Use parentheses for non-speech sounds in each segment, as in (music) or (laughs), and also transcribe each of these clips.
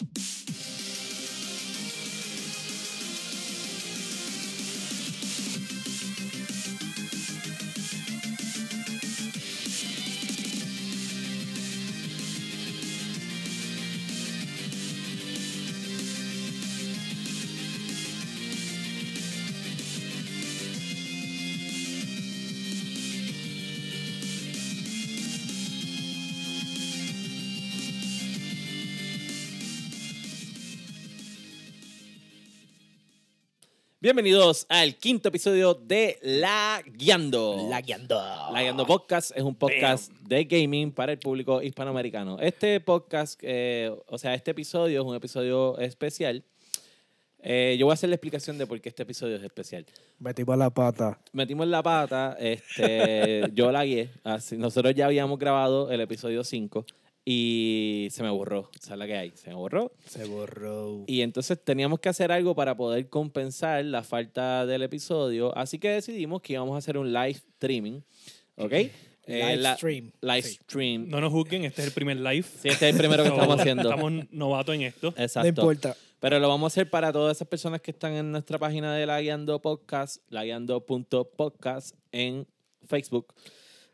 you Bienvenidos al quinto episodio de La Guiando. La guiando. La Guiando Podcast es un podcast de gaming para el público hispanoamericano. Este podcast, eh, o sea, este episodio es un episodio especial. Eh, yo voy a hacer la explicación de por qué este episodio es especial. Metimos la pata. Metimos la pata, este, (laughs) yo la guié. Así, nosotros ya habíamos grabado el episodio 5 y se me borró. ¿Sabes la que hay? Se me borró. Se borró. Y entonces teníamos que hacer algo para poder compensar la falta del episodio. Así que decidimos que íbamos a hacer un live streaming. ¿Ok? Eh, Live la- stream. Live Sí. stream. No nos juzguen, este es el primer live. Sí, este es el primero que estamos haciendo. Estamos novatos en esto. Exacto. No importa. Pero lo vamos a hacer para todas esas personas que están en nuestra página de La Guiando Podcast, laguiando.podcast en Facebook.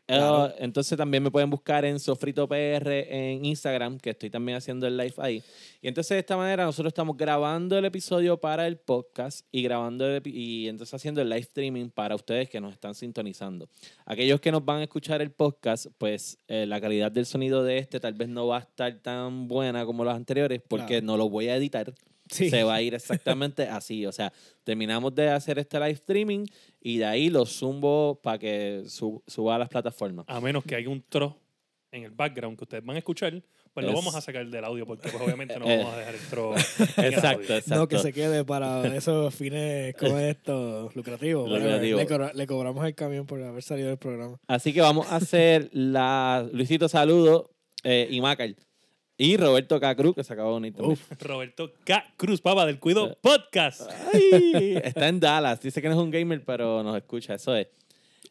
Claro. Eh, entonces también me pueden buscar en Sofrito PR en Instagram, que estoy también haciendo el live ahí. Y entonces de esta manera nosotros estamos grabando el episodio para el podcast y grabando el y entonces haciendo el live streaming para ustedes que nos están sintonizando. Aquellos que nos van a escuchar el podcast, pues eh, la calidad del sonido de este tal vez no va a estar tan buena como los anteriores porque Claro. no lo voy a editar Sí. se va a ir exactamente (laughs) así. O sea, terminamos de hacer este live streaming y de ahí lo zumbo para que su- suba a las plataformas. A menos que haya un tro en el background que ustedes van a escuchar, pues lo Es- vamos a sacar del audio porque pues, obviamente no vamos a dejar el tro (laughs) en el Exacto, audio. exacto. No, que se quede para esos fines como (laughs) estos lucrativos. Lucrativo. Le cobramos el camión por haber salido del programa. Así que vamos a hacer la... Luisito, saludo. eh, y Macal. Y Roberto K. Cruz, que se acabó de unir también. (laughs) Roberto K. Cruz, Papa del Eh. Cuido Podcast. Ay, (laughs) está en Dallas. Dice que no es un gamer, pero nos escucha. Eso es.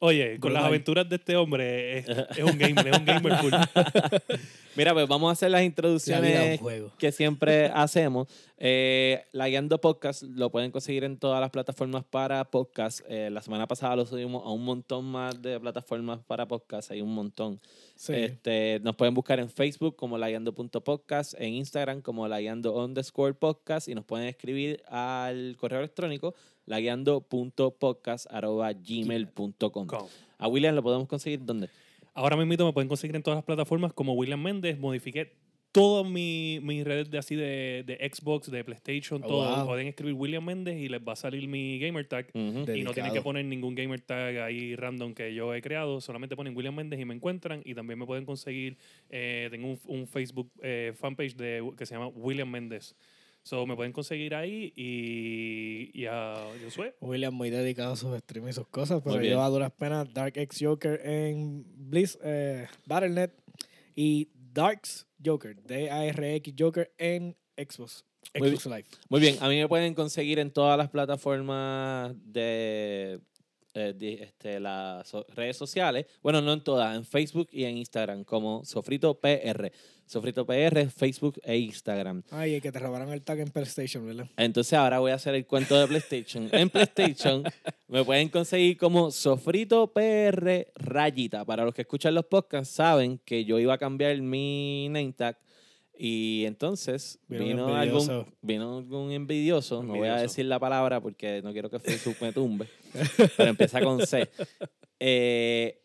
Oye, con las aventuras de este hombre, es, es un gamer, es un gamer full. (laughs) Mira, pues vamos a hacer las La introducciones juego. que siempre (laughs) hacemos. Eh, la Guiando Podcast lo pueden conseguir en todas las plataformas para podcast. Eh, la semana pasada lo subimos a un montón más de plataformas para podcast. Hay un montón. Sí. Este, nos pueden buscar en Facebook como laguiando.podcast, en Instagram como laguiando underscore podcast y nos pueden escribir al correo electrónico laguiando.podcast arroba gmail.com. Com. A William lo podemos conseguir ¿dónde? Ahora mismo me pueden conseguir en todas las plataformas como William Méndez. Modifiqué todas mi- mis redes de así de, de Xbox, de PlayStation, Oh, todo. wow. Pueden escribir William Méndez y les va a salir mi gamer tag. Y no tienen que poner ningún gamer tag ahí random que yo he creado. Solamente ponen William Méndez y me encuentran. Y también me pueden conseguir. eh, tengo un, un Facebook eh, fanpage de, que se llama William Méndez. So me pueden conseguir ahí y, y a Josué. William muy dedicado a sus streams y sus cosas, pero yo a duras penas Dark X Joker en Blizz, eh, Battle.net y Darks Joker, D-A-R-X Joker en Xbox, Muy Xbox Live. Muy bien, a mí me pueden conseguir en todas las plataformas de, eh, este, las so- redes sociales. Bueno, no en todas, en Facebook y en Instagram como Sofrito PR. Sofrito PR, Facebook e Instagram. Ay, el que te robaron el tag en PlayStation, ¿verdad? Entonces ahora voy a hacer el cuento de PlayStation. En PlayStation (laughs) me pueden conseguir como Sofrito PR Rayita. Para los que escuchan los podcasts saben que yo iba a cambiar mi name tag y entonces Vino vino, algún, envidioso. vino algún envidioso, no voy a Envidioso. decir la palabra porque no quiero que Facebook me tumbe, (laughs) pero empieza con C. Eh,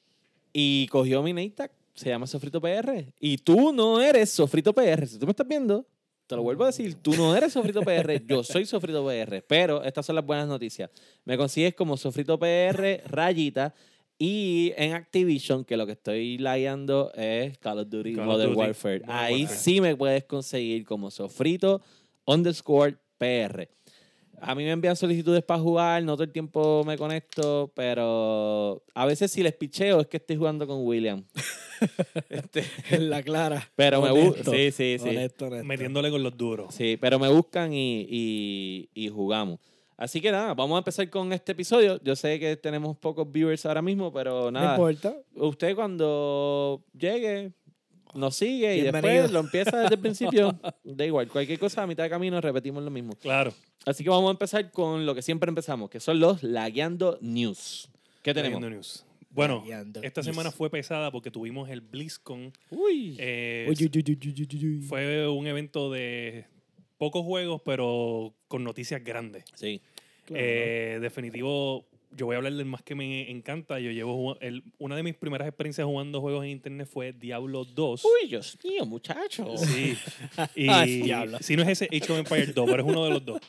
y cogió mi name se llama Sofrito PR. Y tú no eres Sofrito PR. Si tú me estás viendo, te lo vuelvo a decir, tú no eres Sofrito PR, yo soy Sofrito PR. Pero estas son las buenas noticias. Me consigues como Sofrito PR, rayita. Y en Activision, que lo que estoy lagueando es Call of Duty Call of Modern Duty, Warfare. Modern Ahí Warfare. sí me puedes conseguir como Sofrito underscore PR. A mí me envían solicitudes para jugar, no todo el tiempo me conecto, pero a veces si les picheo es que estoy jugando con William. (laughs) Este, En la clara. pero me gusta. Honesto, Sí, sí, sí. Honesto, honesto. Metiéndole con los duros. Sí, pero me buscan y, y- y jugamos. Así que nada, vamos a empezar con este episodio. Yo sé que tenemos pocos viewers ahora mismo, pero No nada. importa. Usted cuando llegue, nos sigue y después lo empieza desde el (laughs) principio. Da igual, cualquier cosa a mitad de camino repetimos lo mismo. Claro. Así que vamos a empezar con lo que siempre empezamos, que son los Lagueando News. ¿Qué tenemos? Tremendo news. Bueno, Lagueando esta news. semana fue pesada porque tuvimos el BlizzCon. Uy. Eh, Uy, uy, uy, uy, uy, uy, uy. Fue un evento de pocos juegos, pero con noticias grandes. Sí. Claro. Eh, definitivo, yo voy a hablar del más que me encanta. Yo llevo el- una de mis primeras experiencias jugando juegos en internet fue Diablo 2. Uy, Dios mío, muchacho. Sí. (laughs) Y Ay, diablo. si no es ese Age of Empires 2, pero es uno de los dos.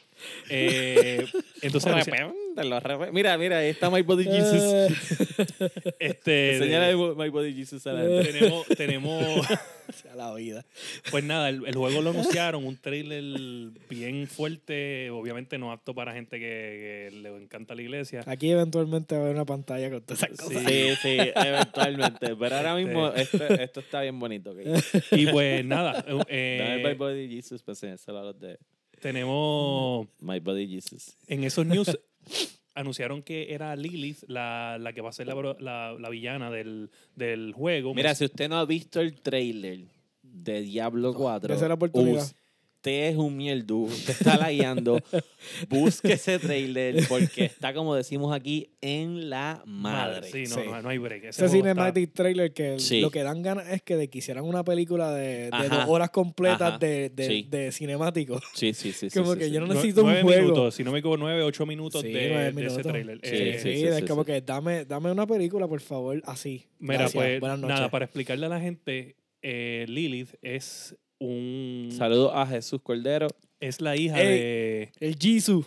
Eh, entonces, Repente, lo repe- Mira, mira, ahí está My Body Jesus. Eh, (laughs) este, Señala de My Body Jesus a la gente. tenemos, tenemos, (laughs) sea la vida. pues nada, el, el juego lo anunciaron, un trailer bien fuerte, obviamente no apto para gente que, que le encanta la iglesia. Aquí eventualmente va a haber una pantalla con todas esas cosas. Sí, sí, eventualmente. Pero ahora mismo esto, esto está bien bonito. ¿ok? Y pues nada, Dame eh, My Body Jesus para enseñárselo a los de tenemos My Body Jesus. en esos news (laughs) anunciaron que era Lilith la, la que va a ser la, bro- la, la villana del, del juego. Mira, si usted no ha visto el trailer de Diablo 4, Esa es la oportunidad. Usted es un mierdu, usted está lagueando, busque ese trailer porque está, como decimos aquí, en la madre. Sí, no, Sí. No, no hay break. Ese Ese está- cinematic trailer que Sí. lo que dan ganas es que de que hicieran una película de, dos horas completas Ajá. de, de, Sí. de cinemático. Sí, sí, sí. sí, Como sí, que sí. yo no necesito un nueve juego. minutos, si no me equivoco, nueve, ocho minutos Sí, de, nueve de minutos. ese trailer. Sí, Eh, Sí, sí, es sí, como sí. que dame, dame una película, por favor, así. Mira, Gracias. pues Buenas noches. nada, para explicarle a la gente, eh, Lilith es un... Saludos a Jesús Cordero. Es la hija Ey. El Jisoo.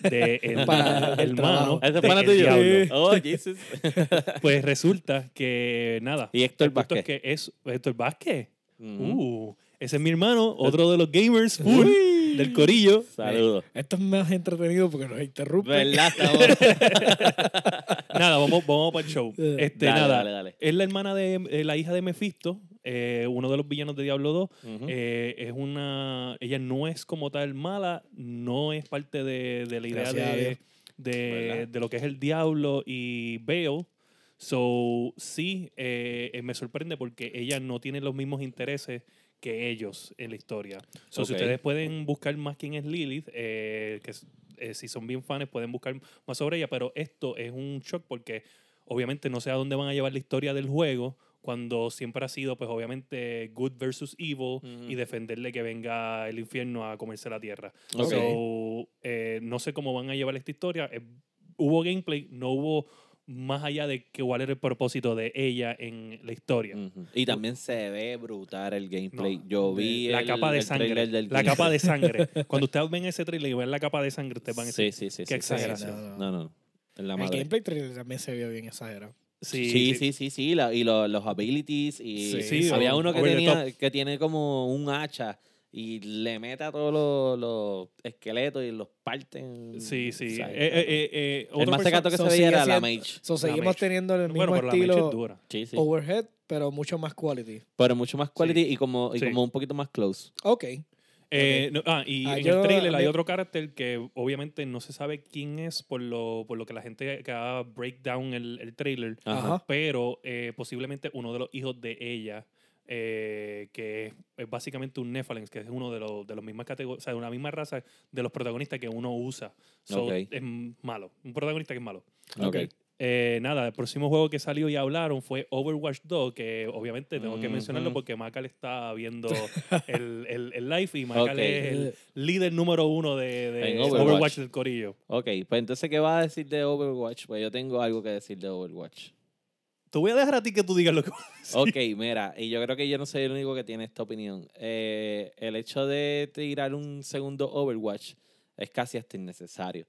de, de el, Para el hermano. trabajo. ¿Este de pana tuyo? Oh, Jesus. (laughs) Pues resulta que nada. Y Héctor el punto es Vázquez. que es Héctor Vázquez. Ujú. Uh, ese es mi hermano, otro de los gamers full del corillo. Saludos. Esto es más entretenido porque nos interrumpe. ¿Verdad? (laughs) Nada, vamos, vamos para el show. (laughs) Este, Dale, nada. dale, dale. Es la hermana de eh, la hija de Mephisto, eh, uno de los villanos de Diablo 2. Ujú. Eh, es una. Ella no es como tal mala, no es parte de, de la idea de, de, de lo que es el Diablo y Bale. So, sí, eh, eh, me sorprende porque ella no tiene los mismos intereses que ellos en la historia. So, Si Ok. ustedes pueden buscar más quién es Lilith, eh, que eh, si son bien fans pueden buscar más sobre ella, pero esto es un shock porque obviamente no sé a dónde van a llevar la historia del juego cuando siempre ha sido pues obviamente good versus evil y defenderle que venga el infierno a comerse la tierra. Ok. So, eh, no sé cómo van a llevar esta historia. Eh, hubo gameplay, no hubo más allá de que cuál era el propósito de ella en la historia. Ujú. Y también se ve brutal el gameplay. No, Yo vi la el- capa de el sangre. trailer del La capa de sangre. (laughs) Cuando ustedes ven ese trailer y ven la capa de sangre, ustedes van a Sí, decir, sí, sí. Qué sí, sí, exageración. sí. No, no. En la El gameplay trailer también se vio bien exagerado. Sí, Sí, sí, sí, sí, la- y lo- los abilities y Sí, sí, había o- uno que over the tenía que tiene como un hacha y le mete a todos los, los esqueletos y los parten. Sí, sí. Eh, eh, eh, eh, el otra más tecato que so se sigue veía era la siendo- mage. So, La seguimos Mage. teniendo el mismo Bueno, pero la Mage estilo es dura. Sí, sí. overhead, pero mucho más quality. Pero mucho más quality y como y Sí. como un poquito más close. Ok. Eh, no, ah, y Ah, en yo- el trailer hay otro carácter que obviamente no se sabe quién es por lo, por lo que la gente que haga breakdown el, el trailer, Ajá. Pero eh, posiblemente uno de los hijos de ella, eh, que es, es básicamente un Nephilim, que es uno de los de los mismas categorías, o sea, de una misma raza de los protagonistas que uno usa. So, Ok. Es malo, un protagonista que es malo. Ok. Eh, nada, el próximo juego que salió y hablaron fue Overwatch 2, que obviamente tengo que mencionarlo porque Macal está viendo (laughs) el, el, el live y Macal Ok. es el líder número uno de, Overwatch. Overwatch. del Corillo. Ok, pues entonces, ¿qué vas a decir de Overwatch? Pues yo tengo algo que decir de Overwatch. Te voy a dejar a ti que tú digas lo que Ok, mira, y yo creo que yo no soy el único que tiene esta opinión. Eh, el hecho de tirar un segundo Overwatch es casi hasta innecesario.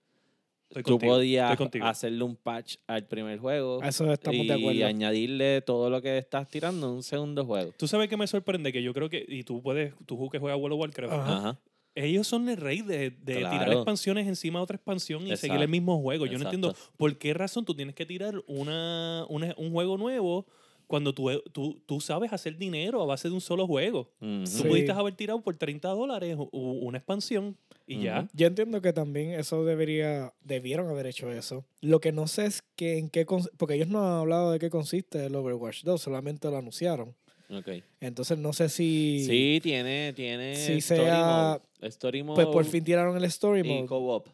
Estoy Tú contigo, podías hacerle un patch al primer juego A Eso estamos y de acuerdo. añadirle todo lo que estás tirando en un segundo juego. Tú sabes que me sorprende que yo creo que, y tú puedes, tú que juegas World of Warcraft, Ajá. Ajá. ellos son el rey de, de tirar expansiones encima de otra expansión y seguir el mismo juego. Yo no entiendo por qué razón tú tienes que tirar una, una- un juego nuevo cuando tú, tú, tú sabes hacer dinero a base de un solo juego. Tú Sí. pudiste haber tirado por 30 dólares una expansión y ya. Yo entiendo que también eso debería, debieron haber hecho eso. Lo que no sé es que en qué, porque ellos no han hablado de qué consiste el Overwatch 2, solamente lo anunciaron. Ok. Entonces no sé si. Sí, tiene, tiene Si story sea- mode. Story mode Pues por fin tiraron el story y mode. co-op.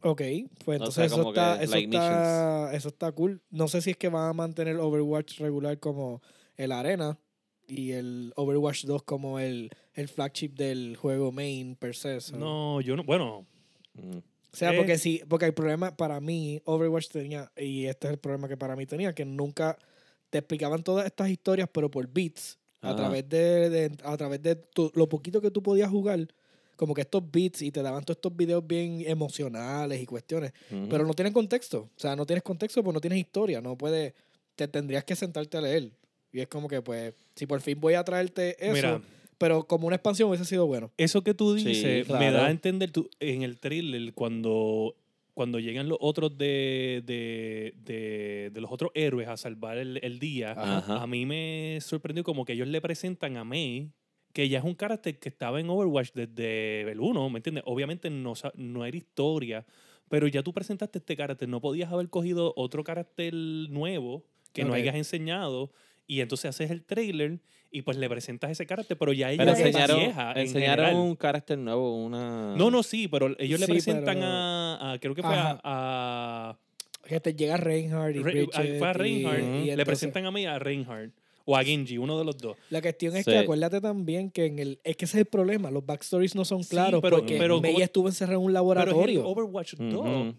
Ok, pues O entonces sea, eso, está, eso, like está, eso está cool. No sé si es que van a mantener Overwatch regular como el Arena y el Overwatch 2 como el, el flagship del juego main per se. so. No, yo no. Bueno, Mm. O sea, Eh. porque sí, porque el problema para mí, Overwatch tenía, y este es el problema que para mí tenía, que nunca te explicaban todas estas historias, pero por bits, a Ajá. través de, de- a través de tu- lo poquito que tú podías jugar, como que estos bits y te daban todos estos videos bien emocionales y cuestiones, Ujú. pero no tienen contexto. O sea, no tienes contexto porque no tienes historia, no puedes, te tendrías que sentarte a leer. Y es como que, pues, si por fin voy a traerte eso, mira, pero como una expansión hubiese sido bueno. eso que tú Sí, dices me claro. da a entender tú, en el trailer cuando, cuando llegan los otros de, de, de, de los otros héroes a salvar el, el día. Ajá. A mí me sorprendió como que ellos le presentan a May, que ya es un carácter que estaba en Overwatch desde el 1, ¿me entiendes? Obviamente no, no era historia, pero ya tú presentaste este carácter, no podías haber cogido otro carácter nuevo que no Ok. hayas enseñado y entonces haces el trailer y pues le presentas ese carácter, pero ya ella Pero es enseñaron, vieja en enseñaron un carácter nuevo, una... No, no, sí, pero ellos le Sí, presentan pero- a, a- creo que fue a, Ajá. a- Que te llega Reinhardt y Re- Bridget fue a y- Reinhardt, y le entonces- presentan a mí a Reinhardt o a Genji, uno de los dos. La cuestión es Sí. que acuérdate también que en el es que ese es el problema, los backstories no son Sí, claros pero- porque pero estuvo encerrado en un Pero es el laboratorio. Overwatch 2. Ujú.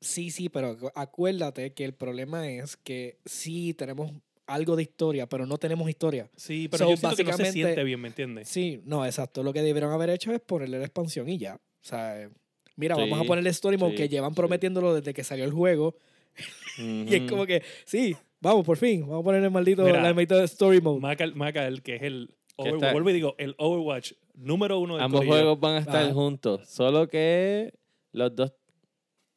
Sí, sí, pero acu- acuérdate que el problema es que sí tenemos algo de historia, pero no tenemos historia. Sí, pero So, yo siento que no se siente bien, ¿me entiendes? Sí, no, exacto. Lo que debieron haber hecho es ponerle la expansión y ya. O sea, eh, mira, vamos a Sí, ponerle story mode sí, que llevan sí. prometiéndolo desde que salió el juego. (laughs) Y es como que, sí, vamos, por fin, vamos a poner el maldito, Mira, la maldita story mode. Macal, Macal, que es el Que Overwatch, vuelvo y digo, el Overwatch número uno del Ambos corillo. juegos van a estar Ajá. juntos, solo que los dos...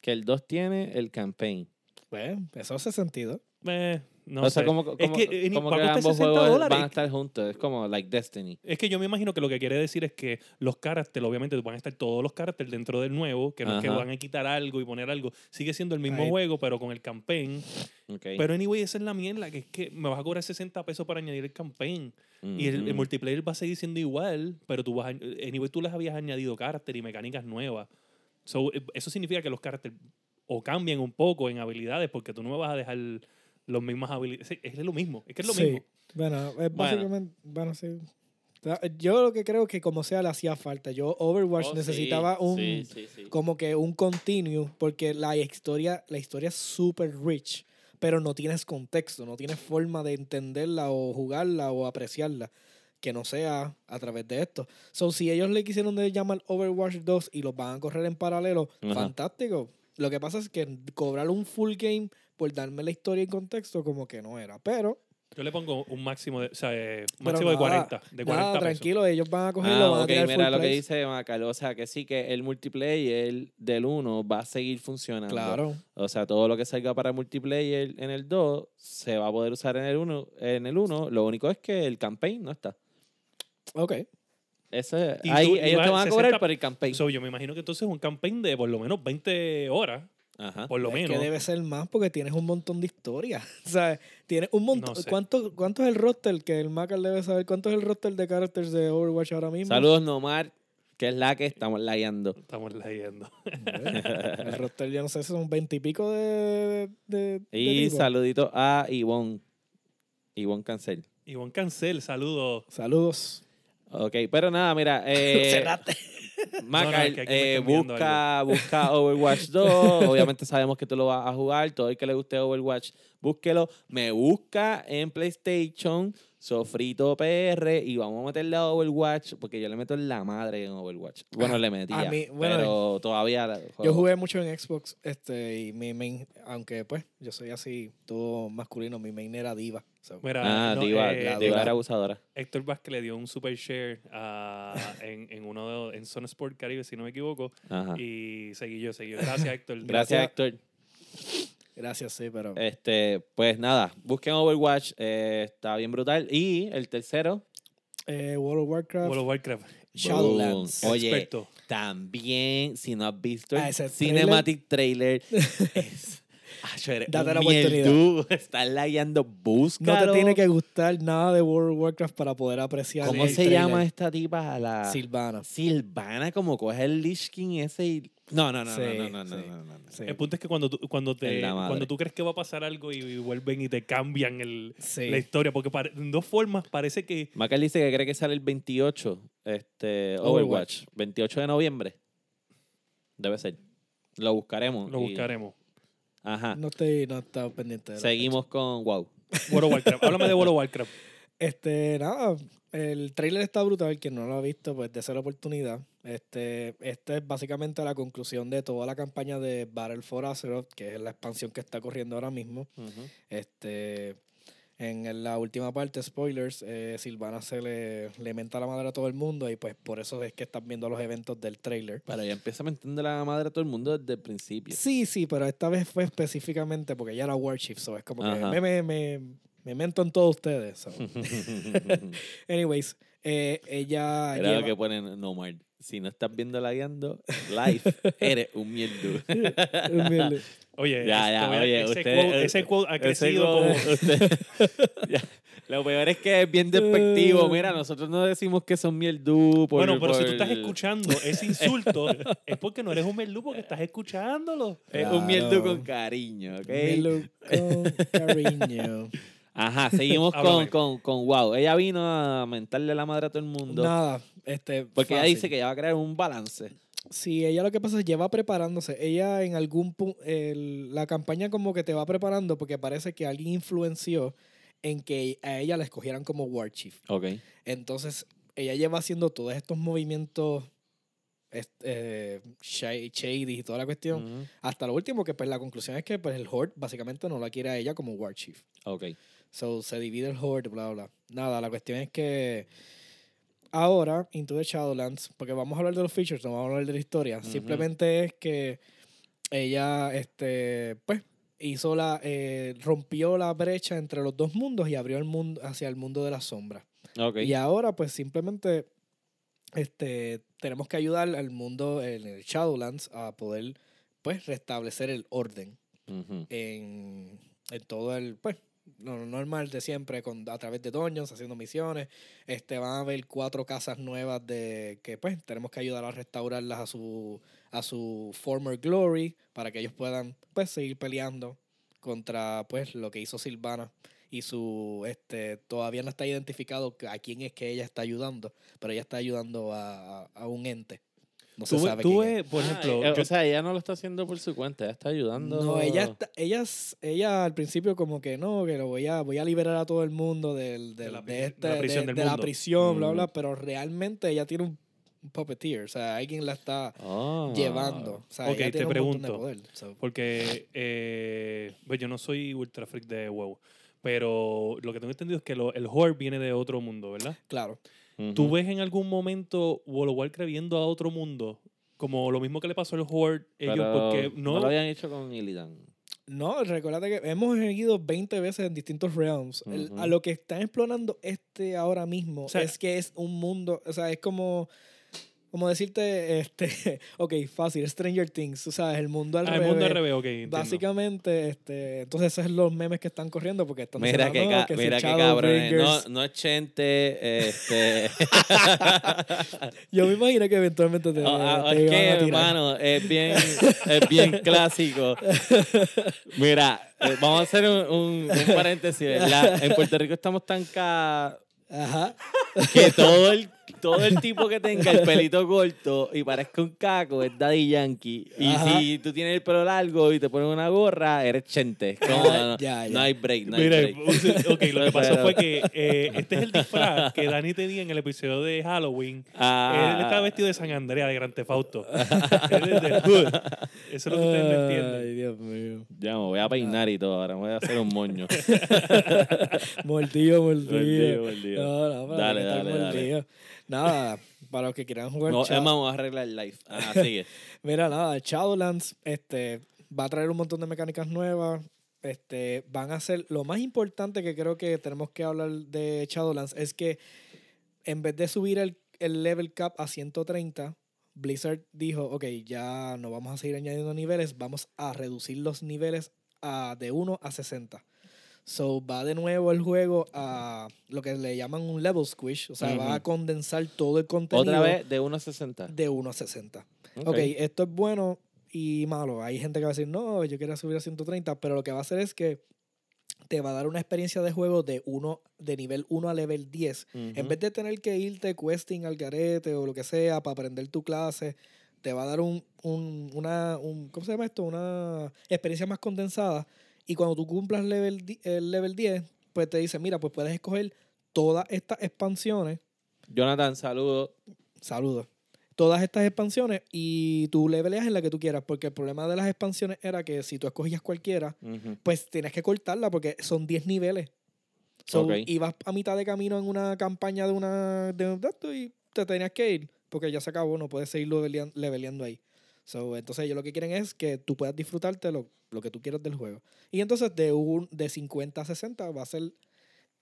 Que el 2 tiene el campaign. Pues, eso hace sentido. Eh, no o sea, sé. como, como, es que, como que ambos 60 juegos dólares. van a estar juntos. Es como like Destiny. Es que yo me imagino que lo que quiere decir es que los caracteres, obviamente van a estar todos los caracteres dentro del nuevo, que no es que van a quitar algo y poner algo. Sigue siendo el mismo Ahí. juego, pero con el campaign. Okay. Pero anyway, esa es la mierda, que es que me vas a cobrar 60 pesos para añadir el campaign. Y el, el multiplayer va a seguir siendo igual, pero tú vas a, anyway, tú les habías añadido carácter y mecánicas nuevas. So, eh, eso significa que los caracteres o cambian un poco en habilidades, porque tú no me vas a dejar los mismas habilidades. Es, es lo mismo, es que es lo Sí. mismo. Bueno, es básicamente, bueno, sí. Ta- Yo lo que creo que como sea le hacía falta. Yo Overwatch Oh, sí, necesitaba un sí, sí, sí. como que un continue porque la historia la historia es super rich, pero no tienes contexto, no tienes forma de entenderla o jugarla o apreciarla que no sea a través de esto. So si ellos le quisieron de llamar Overwatch 2 y los van a correr en paralelo, Ajá. fantástico. Lo que pasa es que cobrar un full game por darme la historia y contexto como que no era, pero Yo le pongo un máximo de, o sea, eh, un máximo de nada, 40. De 40 Nada, pesos. tranquilo, ellos van a cogerlo, Ah, van a ok, tirar mira full lo que dice Macal. O sea, que sí, que el multiplayer del 1 va a seguir funcionando. Claro. O sea, todo lo que salga para multiplayer en el 2 se va a poder usar en el 1. En el 1, lo único es que el campaign no está. Ok. Ese, Y ahí tú- y ellos te van a 60 cobrar por el campaign. So, yo me imagino que entonces un campaign de por lo menos 20 horas, Ajá. por lo es menos. que debe ser más porque tienes un montón de historias. (laughs) O sea, tienes un montón. No sé. ¿Cuánto, ¿Cuánto es el roster? Que el Macal debe saber. ¿Cuánto es el roster de characters de Overwatch ahora mismo? Saludos, Nomar, que es la que estamos layando. Estamos leyendo. Bueno, el (laughs) roster, yo no sé, son veintipico de, de, de Y saludito a Ivonne. Ivonne Cancel. Ivonne Cancel, saludos. Saludos. Ok, pero nada, mira. (laughs) Eh, Cerrate. (laughs) Macal, eh, busca, busca (laughs) Overwatch 2. Obviamente sabemos que tú lo vas a jugar. Todo el que le guste Overwatch, búsquelo. Me busca en PlayStation, Sofrito PR, y vamos a meterle a Overwatch, porque yo le meto en la madre en Overwatch. Bueno, le metía, a mí- bueno, pero todavía... la Yo jugué mucho en Xbox, este, y mi main, aunque pues, yo soy así, todo masculino, mi main era diva. so. Mira, Ah, no, Diva, eh, Diva Diva. era abusadora. Héctor Vázquez le dio un super share a- (laughs) en, en uno de, en Zona Sport Caribe, si no me equivoco. Ajá. Y seguí yo, seguí yo. Gracias, Héctor. Gracias, Héctor. Gracias, sí, pero. Este, pues nada, busquen Overwatch, eh, está bien brutal. Y el tercero, Eh, World of Warcraft. World of Warcraft. Shadowlands. Oye, Experto. también, si no has visto Ah, el ese Cinematic Trailer, (laughs) es Ah, yo eres Date un la oportunidad. mierdu. (laughs) Estás lagueando, No búscalo. te tiene que gustar nada de World of Warcraft para poder apreciar ¿Cómo el se trailer. llama esta tipa? La... Silvana. Silvana, como coge el Lich King ese y... No, no, no, Sí, no, no, no, sí, no, no, no. sí. El punto es que cuando tú, cuando te cuando tú crees que va a pasar algo y, y vuelven y te cambian el, Sí. la historia, porque pare- en dos formas parece que Macal dice que cree que sale el 28, este, Overwatch. 28 de noviembre. Debe ser. Lo buscaremos. lo y- buscaremos. Ajá. No estoy no he estado pendiente de la Seguimos con WoW. (laughs) World of Warcraft. Háblame de World of Warcraft. Este, nada, el trailer está brutal, quien no lo ha visto, pues de la oportunidad. Este, esta es básicamente la conclusión de toda la campaña de Battle for Azeroth, que es la expansión que está corriendo ahora mismo. Este, en la última parte, spoilers, eh, Silvana se le, le menta la madre a todo el mundo y pues por eso es que están viendo los eventos del trailer. Pero ya empieza a mentir la madre a todo el mundo desde el principio. Sí, sí, pero esta vez fue específicamente porque ella era Warchief, so es como que me, me, me, me mento en todos ustedes. so. (laughs) (laughs) Anyways, eh, ella Era lleva- lo que ponen Nomad. Si no estás viendo la guiando live, eres un mierdu. (laughs) Humilde. Oye, Ya, ya, oye, ese, usted- quote, ese quote ha crecido como... (laughs) usted- (laughs) Ya. Lo peor es que es bien despectivo. Mira, nosotros no decimos que son mierdú. Por, Bueno, pero si tú estás escuchando ese (laughs) insulto, es porque no eres un merlú, porque estás escuchándolo. Es un mierdú con cariño, ¿ok? Humilde con cariño. Ajá, seguimos con, Háblame. con, con Wow. Ella vino a mentarle la madre a todo el mundo. Nada, este. porque ella dice que ella va a crear un balance. Sí, ella lo que pasa es que lleva preparándose. Ella en algún punto, la campaña como que te va preparando porque parece que alguien influenció en que a ella la escogieran como War Chief. Ok. Entonces, ella lleva haciendo todos estos movimientos est- eh, sha- shady y toda la cuestión. Hasta lo último, que pues la conclusión es que pues, el Horde básicamente no la quiere a ella como War Chief. Ok. So, se divide el Horde, bla, bla. Nada, la cuestión es que ahora, Into the Shadowlands, porque vamos a hablar de los features, no vamos a hablar de la historia. Simplemente es que ella, este, pues, hizo la, eh, rompió la brecha entre los dos mundos y abrió el mundo hacia el mundo de las sombras. Ok. Y ahora, pues, simplemente, este, tenemos que ayudar al mundo en el Shadowlands a poder, pues, restablecer el orden en, en todo el, pues, lo normal de siempre, con, a través de doños, haciendo misiones. Este, van a haber cuatro casas nuevas de que, pues, tenemos que ayudar a restaurarlas a su, a su former glory para que ellos puedan, pues, seguir peleando contra, pues, lo que hizo Silvana. Y su, este, todavía no está identificado a quién es que ella está ayudando, pero ella está ayudando a- a un ente. No se Tú, ve- sabe por ejemplo, eh, yo- o sea, ella no lo está haciendo por su cuenta, ella está ayudando. No, ella, está, ella, ella al principio como que no, que lo voy a, voy a liberar a todo el mundo del, del- la de, la este, de- del la prisión, bla, Mm. bla, pero realmente ella tiene un, puppeteer, o sea, alguien la está Ah. llevando. O sea, Ok, ella te tiene un montón de pregunto. poder, so. Porque eh, pues yo no soy ultra freak de WoW, pero lo que tengo entendido es que lo- el Horde viene de otro mundo, ¿verdad? Claro. ¿Tú ves en algún momento World of Warcraft viendo a otro mundo? Como lo mismo que le pasó al Horde, ellos, Pero porque no no... lo habían hecho con Illidan. No, recuérdate que hemos ido 20 veces en distintos realms. El- a lo que están explorando este ahora mismo O sea- es que es un mundo, o sea, es como, como decirte, este, (laughs) ok, fácil, Stranger Things, o sea, el mundo al Ah, el revés. mundo al revés, ok, entiendo. Básicamente, este, entonces esos son los memes que están corriendo porque están Mira que, "No, ca- que si mira que cabrón. No, Shadowbringers". no es Chente, este. (laughs) Yo me imaginé que eventualmente te, Ah, ah, te que, a tirar. hermano, es bien, es bien (laughs) clásico. Mira, eh, vamos a hacer un, un- un paréntesis, ¿verdad? En Puerto Rico estamos tan ca Ajá. que todo el, todo el tipo que tenga el pelito corto y parezca un caco es Daddy Yankee. Y Ajá. si tú tienes el pelo largo y te pones una gorra, eres Chente. Como, no, ya, no ya. hay break, no hay Mira, break. ok, lo que pasó Pero- fue que eh, este es el disfraz que Dani tenía en el episodio de Halloween. Ah, Él estaba vestido de San Andrea, de Gran Tefauto. Él es del hood. Eso es lo que ustedes no entienden. Ay, Dios mío. Ya me voy a peinar y todo, ahora me voy a hacer un moño. (laughs) Mordido, mordido. Mordido, mordido. No, no, Dale, dale, dale. Nada, para los que quieran jugar No, Emma, vamos a arreglar el live. Ah, sigue. (laughs) Mira, nada, Shadowlands este, va a traer un montón de mecánicas nuevas. Este, van a ser. Lo más importante que creo que tenemos que hablar de Shadowlands es que en vez de subir el, el level cap a 130, Blizzard dijo: Ok, ya no vamos a seguir añadiendo niveles, vamos a reducir los niveles a, de 1 a 60. So va de nuevo el juego a lo que le llaman un level squish. O sea, va a condensar todo el contenido Otra vez de 1 a 60. de 1 a 60. Ok. esto es bueno y malo. Hay gente que va a decir, no, yo quiero subir a 130, pero lo que va a hacer es que te va a dar una experiencia de juego de, uno, de nivel 1 a level 10. En vez de tener que irte questing al garete o lo que sea para aprender tu clase, te va a dar un, un- una, un, ¿cómo se llama esto? Una experiencia más condensada. Y cuando tú cumplas level, el level 10, pues te dice, mira, pues puedes escoger todas estas expansiones. Jonathan, saludos. Saludos. Todas estas expansiones y tú leveleas en la que tú quieras, porque el problema de las expansiones era que si tú escogías cualquiera, pues tienes que cortarla porque son 10 niveles. So, Ok. ibas a mitad de camino en una campaña de una de un dato y te tenías que ir porque ya se acabó, no puedes seguir levelean- leveleando ahí. So, entonces ellos lo que quieren es que tú puedas disfrutarte lo, lo que tú quieras del juego. Y entonces de, un, de 50 a 60 va a ser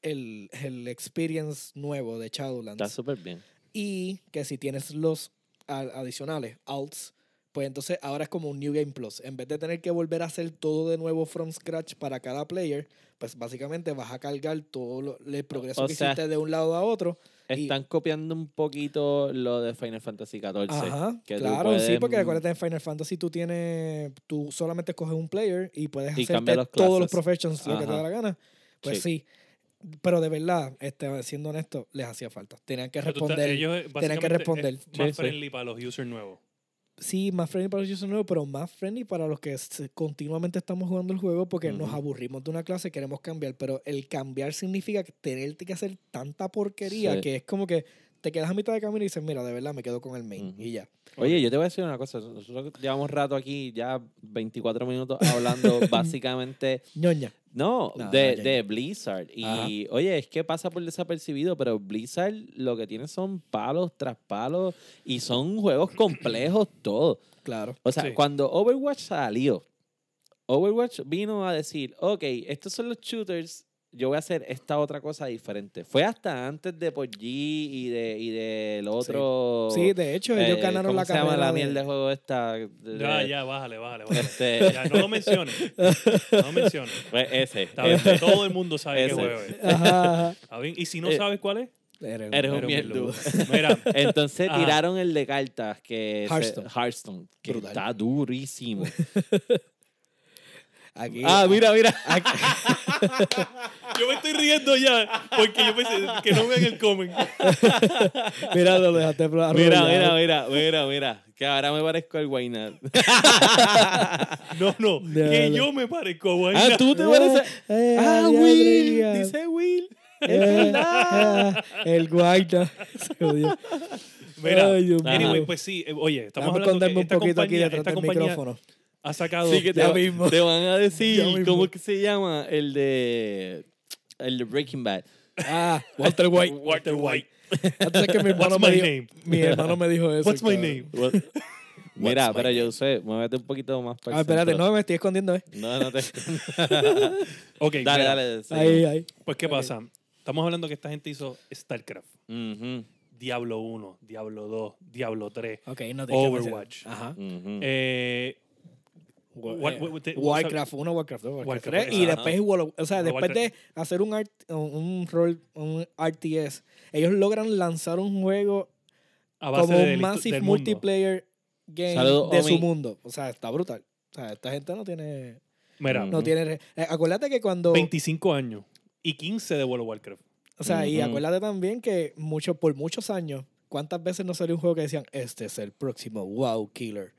el, el experience nuevo de Shadowlands. Está súper bien. Y que si tienes los adicionales, alts, pues entonces ahora es como un New Game Plus. En vez de tener que volver a hacer todo de nuevo from scratch para cada player, pues básicamente vas a cargar todo lo- el progreso O que sea, hiciste de un lado a otro. Y- Están copiando un poquito lo de Final Fantasy XIV. Ajá, que claro, sí, porque acuérdate en Final Fantasy tú tienes, tú solamente escoges un player y puedes Y hacerte los todos los professions lo que te da la gana. Pues sí. Pero de verdad, este, siendo honesto, les hacía falta. Tenían que estás- responder. ellos, eh, que responder. Es más sí. friendly para los users nuevos. Sí, más friendly para los users nuevos, pero más friendly para los que continuamente estamos jugando el juego porque nos aburrimos de una clase y queremos cambiar. Pero el cambiar significa que tener que hacer tanta porquería Sí. que es como que te quedas a mitad de camino y dices, mira, de verdad me quedo con el main y ya. Oye, yo te voy a decir una cosa. Nosotros llevamos rato aquí, ya 24 minutos hablando (laughs) básicamente, ñoña. no, No, de, de. Blizzard. Y Ajá. oye, es que pasa por desapercibido, pero Blizzard lo que tiene son palos tras palos y son juegos complejos todos. Claro. O sea, Sí. cuando Overwatch salió, Overwatch vino a decir, ok, estos son los shooters, yo voy a hacer esta otra cosa diferente. Fue hasta antes de PUBG y de y del otro... Sí, de hecho, ellos eh, ganaron ¿cómo la se llama la de- mierda de juego esta? De- Ya, ya, bájale, bájale. bájale. Este, Ya, no lo menciones. No lo menciones. (laughs) pues ese. Bien, todo el mundo sabe qué juego es. Ajá, ajá. Está bien, Y si no Eh, sabes cuál es, Eres, Eres un eres. (laughs) Mira, Entonces Ajá. tiraron el de cartas que se- Hearthstone. Hearthstone, que Brutal. está durísimo. (laughs) Aquí, ah, mira, mira. aquí- (laughs) yo me estoy riendo ya porque yo pensé que no vean el comment. (laughs) mira, lo dejaste Mira, mira, mira, mira, mira. Que ahora me parezco al Guayna. (laughs) No, no, que yo me parezco a Guayna. ah, tú te pareces. Eh, Ah, adiós, Will. Adrián. Dice Will. Eh, ah, el. Se jodió. Mira, Ay, anyway, pues sí, eh, oye, estamos Déjame hablando que un esta poquito aquí compañía, detrás esta del compañía micrófono. Ha sacado... Sí, que te, Ya va- mismo. te van a decir. ¿cómo que se llama? El de. El de Breaking Bad. Ah, Walter White. (laughs) Walter White. Antes que mi hermano, What's me my dijo, name? mi hermano me dijo (laughs) eso. What's my name? What- (laughs) Mira, pero yo sé, muévete un poquito más para Ah, espérate, centro. no, me estoy escondiendo, eh. No, no te. Ok, dale, mira, dale. sí. Ahí, ahí. Pues, ¿qué Ok. pasa? Estamos hablando que esta gente hizo StarCraft, Ujú, Diablo 1, Diablo 2, Diablo 3, Ok, no te Overwatch. Ajá. Eh, Wa- What- eh, Warcraft 1, Warcraft 2, Warcraft Warcraft, 3. Y después, o sea, después de hacer un, art, un, un rol, un RTS, ellos logran lanzar un juego a base como un massive del mundo. multiplayer game de Omi. su mundo. O sea, está brutal. O sea, esta gente no tiene. Mira, Mm. No tiene eh, acuérdate que cuando. 25 años y 15 de World of Warcraft. O sea, y acuérdate también que mucho, por muchos años, ¿cuántas veces no salió un juego que decían, este es el próximo WoW Killer?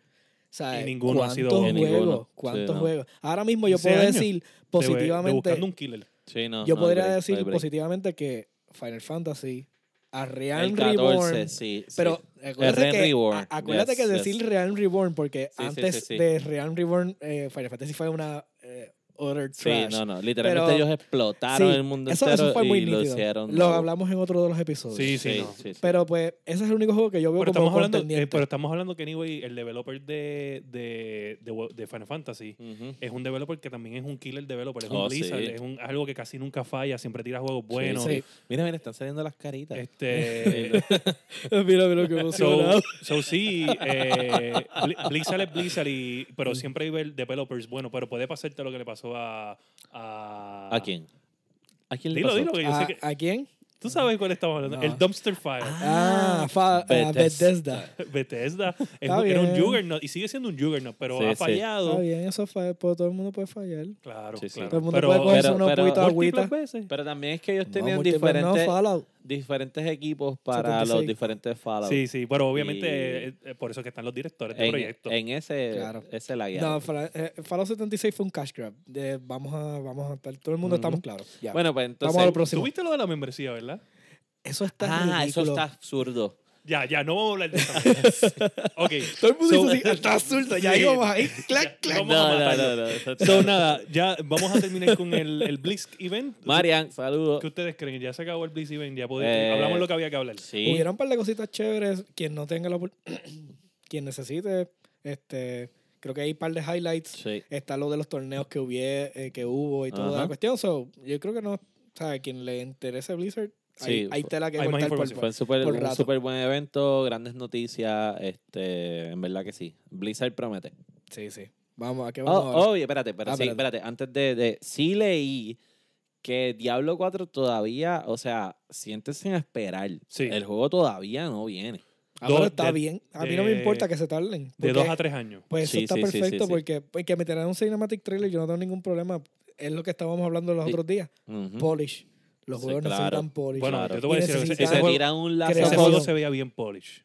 O sea, Y ninguno ha sido ¿cuántos bueno. juegos? Ninguno. ¿Cuántos Sí, no. juegos? Ahora mismo yo 15 puedo decir De- de positivamente, buscando un killer. Sí, no. yo no podría break, decir break. positivamente que Final Fantasy, a El 14, Reborn, sí. pero acuérdate, que, Reborn, a- acuérdate yes, que yes. decir Realm Reborn, porque antes sí, sí. de Realm Reborn, eh, Final Fantasy fue una eh, utter Sí, trash. no, no. Literalmente Pero- ellos explotaron Sí, el mundo eso, entero eso fue muy y lo hicieron. Hablamos en otro de los episodios. Sí, sí, Sí, no. sí, sí. Pero pues ese es el único juego que yo veo Pero como estamos, hablando, eh, pero estamos hablando que, anyway, el developer de, de, de, Final Fantasy es un developer que también es un killer developer. Es Oh, un Blizzard. sí. Es un, algo que casi nunca falla. Siempre tira juegos buenos. Sí. Mira, mira, están saliendo las caritas. Este, (laughs) mira, mira so, emocionado. so sí, eh, Bli- Blizzard es Blizzard, y, pero siempre hay vel- developers bueno, pero puede pasarte lo que le pasó pasó a. ¿A, ¿A quién? ¿A quién le Dilo, pasó? dilo, que yo sé ¿A, que. ¿A quién? Tú sabes cuál estamos hablando. No. El Dumpster Fire. Ah, fa- a Bethesda. Bethesda. (laughs) Era un. Juggernaut y sigue siendo un Juggernaut, pero Sí, ha sí. fallado. Está bien, eso pues, todo el mundo puede fallar. Claro, Sí, sí. claro. Todo el mundo pero, puede cogerse una agüita. veces. Pero también es que ellos No, tenían múltiples no, diferentes, Fallout. Diferentes equipos para los 76. diferentes Fallout. Sí, sí, pero obviamente Y- eh, eh, por eso que están los directores de en, proyectos. en ese, Claro. ese la No, Fala- eh, Fallout 76 fue un cash grab. De, vamos a, vamos a estar, todo el mundo estamos claros. Ya. Bueno, pues entonces. vamos a lo próximo. Tuviste lo de la membresía, ¿verdad? Eso está ah, eso está absurdo. Ya, ya, no vamos a hablar de eso. (laughs) ok. Todo el mundo So- así, está absurdo. Ya Sí. íbamos ahí. Clac, clac. vamos a No, no, matarlo. no, no, eso- So, nada, ya vamos a terminar con el, el Blizz Event. Marian, saludos. ¿Qué ustedes creen? Ya se acabó el Blizz Event, ya podemos, Eh, hablamos lo que había que hablar. Sí. Hubieron un par de cositas chéveres. Quien no tenga la (clears throat) quien necesite, este, creo que hay un par de highlights. Sí. Está lo de los torneos que, hubie- eh, que hubo y toda Ajá. la cuestión. So, yo creo que no, o sea, quien le interese Blizzard, Sí, hay tela que hay más cortar por, información. Fue un súper por un rato. súper buen evento, grandes noticias, este, en verdad que sí. Blizzard promete. Sí, sí. Vamos, ¿a qué Oh, vamos ahora? oye, espérate, pero Ah, sí, espérate. espérate, antes de, de, sí leí que Diablo 4 todavía, o sea, siéntese a esperar. Sí. El juego todavía no viene. Ah, dos- está de- bien. A mí no me importa que se tarden. De porque, dos a tres años. Pues eso Sí, está sí, sí, sí, perfecto sí. porque pues, que me tiraran un cinematic trailer yo no tengo ningún problema. Es lo que estábamos hablando los Sí. otros días. Ujú. Polish. Los Sí, juegos claro. necesitan polish. Bueno, Claro. yo te voy a decir, ese, ese se juego, tira un lazo ese juego se veía bien polish.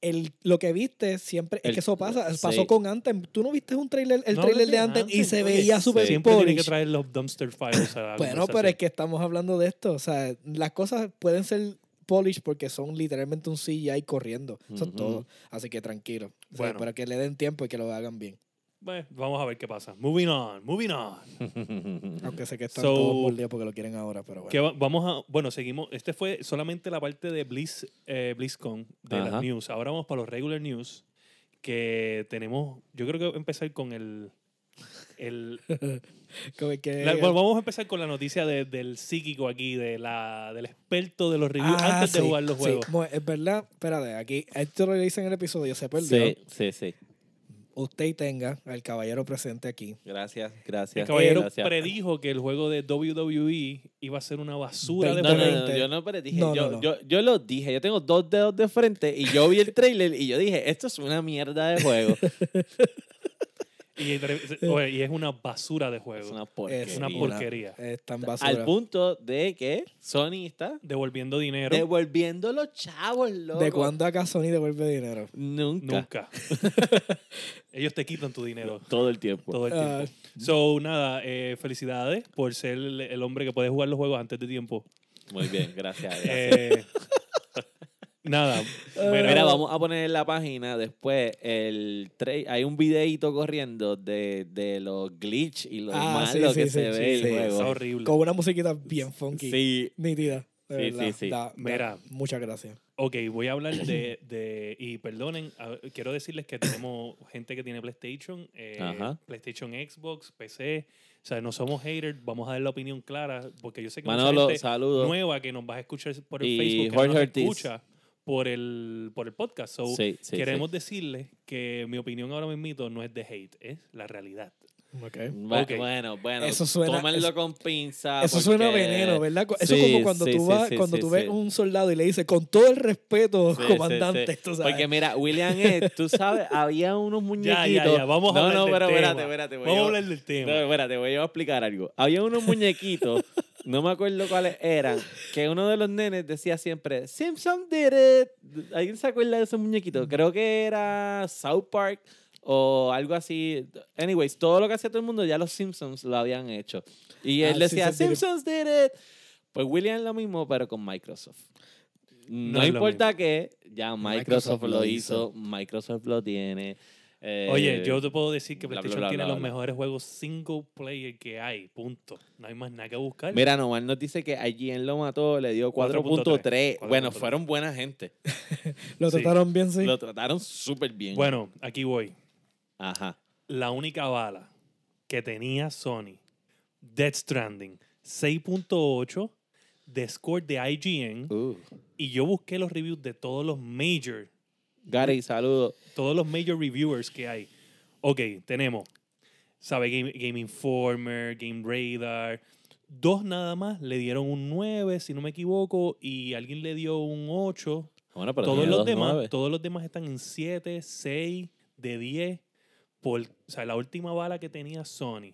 el, lo que viste siempre es que eso pasa. sí. Pasó con Anthem. Tú no viste un trailer, el No, trailer no, de sí, Anthem y se veía súper Siempre tiene que polish. traer los dumpster fires a la Bueno, pero es que estamos hablando de esto. O sea, las cosas pueden ser polish porque son literalmente un CGI corriendo. Eso es Ujú. todo. Así que tranquilo. O sea, Bueno. para que le den tiempo y que lo hagan bien. Bueno, vamos a ver qué pasa. Moving on, moving on. (laughs) Aunque sé que están So- todos mordidos porque lo quieren ahora, pero bueno. Que va- vamos a, bueno, seguimos. Este fue solamente la parte de Blizz, eh, BlizzCon, de Ajá. las news. Ahora vamos para los regular news. Que tenemos, yo creo que empezar con el. el (laughs) Como que- la- bueno, vamos a empezar con la noticia de- del psíquico aquí, de la, del experto de los reviews Ah, antes de sí, jugar los sí. juegos. Mo- Es verdad, espérate, aquí, esto lo dicen en el episodio, se perdió. sí, sí, sí. Usted tenga al caballero presente aquí. Gracias, El gracias. caballero Gracias. predijo que el juego de WWE iba a ser una basura de No, no, juego. no, no, yo no predije. No, yo, no, no. Yo, yo lo dije. Yo tengo dos dedos de frente y yo vi el trailer y yo dije, esto es una mierda de juego. (laughs) Y, entre- oye, y es una basura de juego. es una porquería. Es una porquería. Es tan basura. Al punto de que Sony está Devolviendo dinero. devolviendo los chavos, loco. ¿De cuándo acá Sony devuelve dinero? Nunca. Nunca. (laughs) Ellos te quitan tu dinero Todo el tiempo. todo el Ah. tiempo. So, nada, eh, felicidades por ser el, el hombre que puede jugar los juegos antes de tiempo. Muy bien, gracias. gracias. Eh, nada, mira, Mira, vamos a poner en la página después el hay un videito corriendo de, de los glitch y lo Ah, malo sí, que sí, se sí, ve sí, el juego. está horrible. Con una musiquita bien funky. Sí, Nítida. de Sí, verdad. sí, sí. Da- da Mira. muchas gracias. Ok, voy a hablar de, de- y perdonen, a- quiero decirles que tenemos gente que tiene PlayStation, eh, Ajá. PlayStation, Xbox, PC, o sea, no somos haters, vamos a dar la opinión clara, porque yo sé que Manolo, mucha gente nueva que nos vas a escuchar por el Y Facebook, que Jorge no nos Ortiz. escucha por el, por el podcast. So, Sí, sí, queremos decirles que mi opinión ahora mismo no es de hate, es la realidad. Ok. Bu- Ok. Bueno, bueno, Eso suena- tómenlo eso- con pinza. Eso suena veneno, ¿verdad? Eso Sí, es como cuando sí, tú sí, vas, sí, cuando sí, tú ves un soldado y le dices, con todo el respeto, comandante, sí. tú sabes. Porque mira, William es, (laughs) tú sabes, había unos muñequitos. Ya, ya, ya, vamos a no, hablar no, del pero tema. espérate, espérate. voy Vamos a hablar del tema. No, espérate, voy a explicar algo. Había unos muñequitos, (laughs) no me acuerdo cuáles eran, que uno de los nenes decía siempre, Simpson did it. ¿Alguien se acuerda de esos muñequitos? Creo que era South Park o algo así. Anyways, todo lo que hacía todo el mundo ya los Simpsons lo habían hecho. Y él Ah, decía, Simpsons did it. Simpsons did it. Pues William lo mismo, pero con Microsoft. No, No importa que ya Microsoft, Microsoft lo hizo, Microsoft lo tiene. Eh, Oye, yo te puedo decir que bla, bla, PlayStation bla, tiene bla, los bla. mejores juegos single player que hay, punto. No hay más nada que buscar. Mira, nomás nos dice que IGN lo mató, le dio 4.3. 4.3. Bueno, 4.3. fueron buena gente. (laughs) Lo sí. trataron bien, sí. Lo trataron súper bien. Bueno, aquí voy. Ajá. La única bala que tenía Sony, Dead Stranding, 6.8 de score de IGN. Uh. Y yo busqué los reviews de todos los major, Gary, saludos. todos los major reviewers que hay. Ok, tenemos sabe Game, Game Informer, Game Radar. Dos nada más le dieron un 9, si no me equivoco, y alguien le dio un 8. Bueno, pero todos los demás, todos los demás están en 7, 6, de 10. Por, o sea, la última bala que tenía Sony.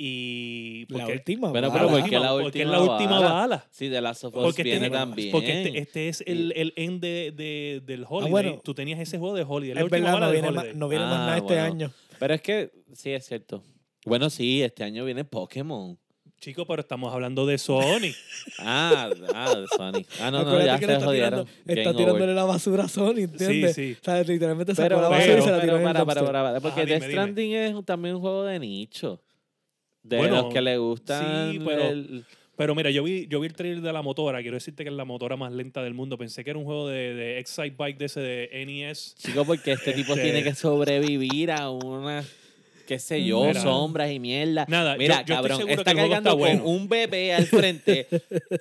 Y La última. Pero, bala. pero ¿por qué la porque es la última bala? bala. Sí, de Last of Us Porque viene este, también. porque este, este es el, el end de, de- del Holiday. bueno. Tú tenías ese juego de Holiday. La Es última verdad, bala no viene, más, no viene más Ah, nada este bueno. año. Pero es que sí, es cierto. Bueno, sí, este año viene Pokémon. Chico, pero estamos hablando de Sony. (laughs) Ah, ah, de Sony. Ah, no, no, ya que le se está jodieron. tirando, está tirándole la basura a Sony, ¿entiendes? sí. O sea, literalmente sacó la basura pero, y se la tiró pero, en el para, para, para, para, porque Ajá, Death dime, Stranding es también un juego de nicho. De Bueno, los que le gustan. sí, pero- el- Pero mira, yo vi, yo vi el trailer de la motora. Quiero decirte que es la motora más lenta del mundo. Pensé que era un juego de, de Excite Bike de ese de NES. Chico, porque este tipo Este- tiene que sobrevivir a una, qué sé yo, Mira. sombras y mierda. Nada, yo- Mira, yo estoy cabrón, seguro está que el juego cargando está bueno. con un bebé al frente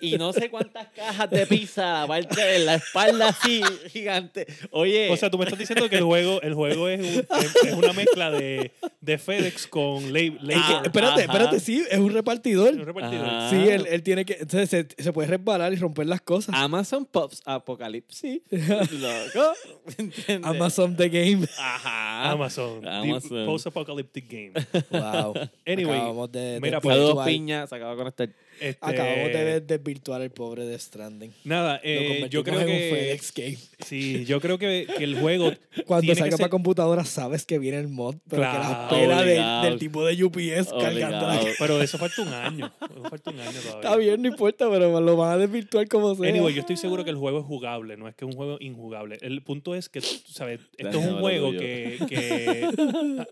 y no sé cuántas cajas de pizza, aparte de la espalda así gigante. Oye, O sea, tú me estás diciendo que el juego, el juego es, un- es- es una mezcla de, de FedEx con La- Es que, Labor. espérate, Ajá. espérate, sí, es un repartidor. Un repartidor. Ajá. Sí, él, él tiene que. Entonces se, se puede resbalar y romper las cosas. Amazon Pops Apocalipsis. (laughs) Loco. ¿entiendes? Amazon The Game. Ajá. Amazon. Amazon. Post-apocalyptic game. (laughs) Wow. Anyway, acabamos de, mira, pues, Saludos, desvirtuar- piña. Se acaba de conectar. Este, Acabamos de desvirtuar el pobre de Stranding. Nada, Lo eh, yo creo en un que. FedEx Game. Sí, yo creo que, que el juego. (laughs) Cuando tiene que salga ser- para computadora sabes que viene el mod, pero que la Claro, espera del- obligado. del, tipo de UPS cargando la. Pero eso falta un año. Eso falta un año todavía. Está bien, no importa, pero lo van a desvirtuar como sea. Anyway, yo estoy seguro que el juego es jugable, no es que es un juego injugable. El punto es que, ¿sabes? Esto es un juego que, que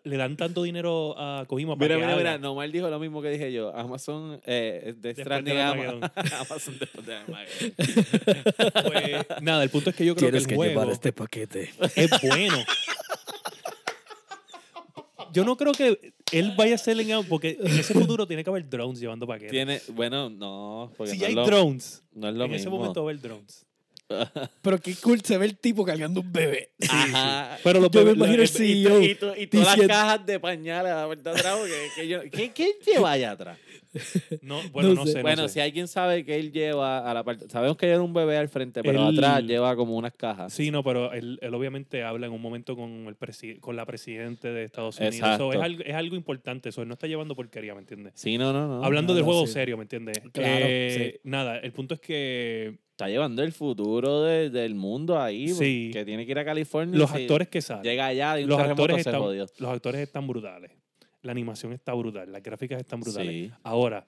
le dan tanto dinero a Kojima para Mira, que mira, mira. Nomar dijo lo mismo que dije yo. Amazon eh, de Stranding de Ama- Armageddon. Amazon después de Armageddon. (laughs) (laughs) (laughs) Pues, nada, el punto es que yo creo que el juego este paquete. es bueno. Yo no creo que él vaya a ser en porque en ese futuro tiene que haber drones llevando paquetes. Tiene, bueno, no, porque si no, ya es hay lo, drones, no es lo en ese mismo. momento va a haber drones. (laughs) Pero qué cool se ve el tipo cargando un bebé. Ajá. Pero los Yo me bebés- imagino el Y, CEO. y, to- y todas las cajas de pañales a la porque- que yo- ¿qué, ¿Qué lleva allá atrás? (laughs) no, (laughs) bueno, No no, sé. sé. no bueno, sé. si alguien sabe que él lleva a la parte. Sabemos que lleva un bebé al frente, pero Él- atrás lleva como unas cajas. Sí, no, pero él, él obviamente habla en un momento con el presi- con la presidente de Estados Unidos. Exacto. So, es, algo, es algo importante, eso él no está llevando porquería, ¿me entiendes? Sí, no, no, no. Hablando no, del juego sí. serio, ¿me entiendes? Claro, Eh, Nada, el punto es que Está llevando el futuro de- del mundo ahí. Sí. Que tiene que ir a California. los actores que salen, Llega allá y un los actores, están, los actores están brutales. La animación está brutal, las gráficas están brutales. Sí. Ahora,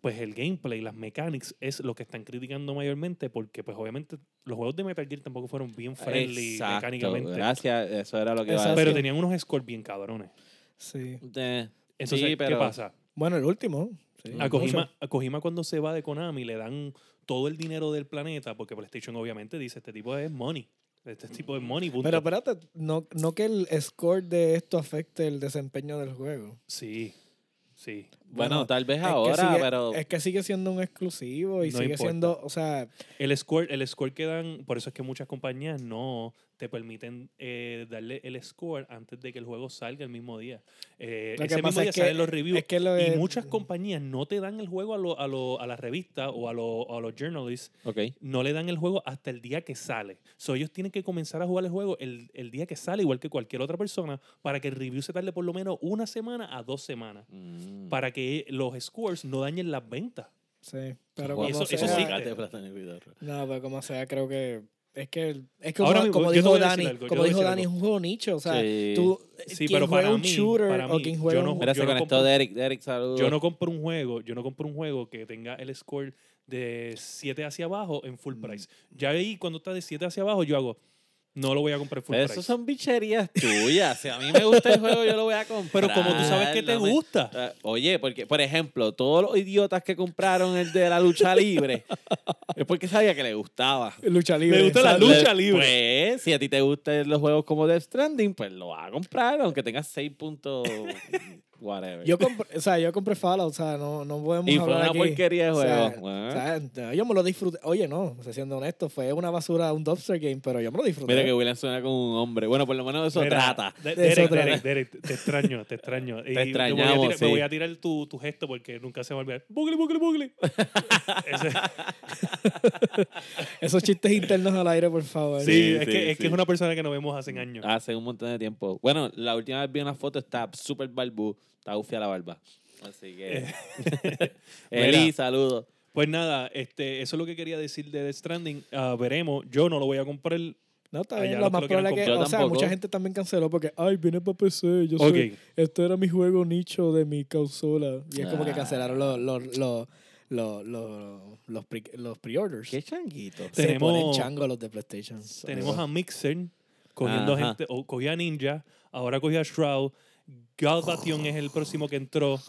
pues el gameplay, las mechanics es lo que están criticando mayormente porque pues obviamente los juegos de Metal Gear tampoco fueron bien friendly Exacto. mecánicamente. Gracias, eso era lo que iba a Exacto. Pero decir. tenían unos scores bien cabrones. Sí. Eh, Entonces, Sí, pero- ¿qué pasa? Bueno, el último. Sí. A Kojima, a Kojima cuando se va de Konami le dan todo el dinero del planeta, porque PlayStation obviamente dice, este tipo es money. Este tipo es money, punto. Pero espérate, no, no que el score de esto afecte el desempeño del juego. sí, sí. Bueno, Bueno, tal vez ahora, sigue- pero. Es que sigue siendo un exclusivo y No sigue importa. siendo, o sea, El score, el score que dan, por eso es que muchas compañías no te permiten eh, darle el score antes de que el juego salga el mismo día. Eh, ese mismo día es salen los reviews. es que lo y muchas compañías no te dan el juego a, lo- a, lo- a la revista o a, lo- a los journalists Ok. no le dan el juego hasta el día que sale. So, ellos tienen que comenzar a jugar el juego el, el día que sale, igual que cualquier otra persona, para que el review se tarde por lo menos una semana a dos semanas. Mm. Para que los scores no dañen las ventas. sí. Pero como eso- eso sea, sí. El video. No, pero como sea, creo que es que es como, Ahora como yo dijo Dani, algo, yo como dijo Dani, es un juego nicho, o sea, Sí. tú Sí, quien pero juega para un mí- shooter para o quien yo juega no- un Mira, se Yo no conectó compro- Derek. Derek, saludos. Yo no compro un juego, yo no compro un juego que tenga el score de 7 hacia abajo en Mm. full price. Ya ahí cuando está de 7 hacia abajo yo hago no lo voy a comprar full Pero price. Eso son bicherías tuyas. Si a mí me gusta el juego, yo lo voy a comprar. Pero como tú sabes que te no me- gusta. Ah, Oye, porque, por ejemplo, todos los idiotas que compraron el de la lucha libre (laughs) es porque sabía que le gustaba. lucha libre. Me gusta la lucha libre. Pues, si a ti te gustan los juegos como Death Stranding, pues lo vas a comprar, aunque tengas 6 puntos whatever. Yo compré, o sea, yo compré Fallout, o sea, no, no podemos y fue hablar una aquí. porquería de O juego. sea, Bueno. o sea, yo me lo disfruté. Oye, no, o sea, siendo honesto, fue una basura, un dumpster game, pero yo me lo disfruté. Mira que William suena como un hombre. Bueno, por lo menos de eso Mira, trata. De- De eso Derek, trata. Derek, Derek, te extraño, te extraño. Y voy a extrañamos, tirar- sí. Me voy a tirar tu, tu gesto porque nunca se va a olvidar. Bugly, bugly. (laughs) Ese- (laughs) Esos chistes internos al aire, por favor. sí, Sí, es, sí, que, es que es una persona que no vemos hace años. Hace un montón de tiempo. Bueno, la última vez vi una foto, está súper barbú. Está ufia la barba. Así que. (laughs) (laughs) Eli, Mira. saludos. Pues nada, este, eso es lo que quería decir de Death Stranding. Ah, veremos. Yo no lo voy a comprar. No, está Allá bien. Lo que más probable es que, o sea, tampoco. mucha gente también canceló porque, ay, viene para PC. Yo Ok. soy, este era mi juego nicho de mi consola. Y es como que Ah. cancelaron los, los, los, los, los, los, pre- los pre-orders. Qué changuito. Se Tenemos- ponen changos los de PlayStation. Tenemos a Mixer cogiendo Ajá. gente, o cogía a Ninja, ahora cogía a Shroud. Galbation es el próximo que entró.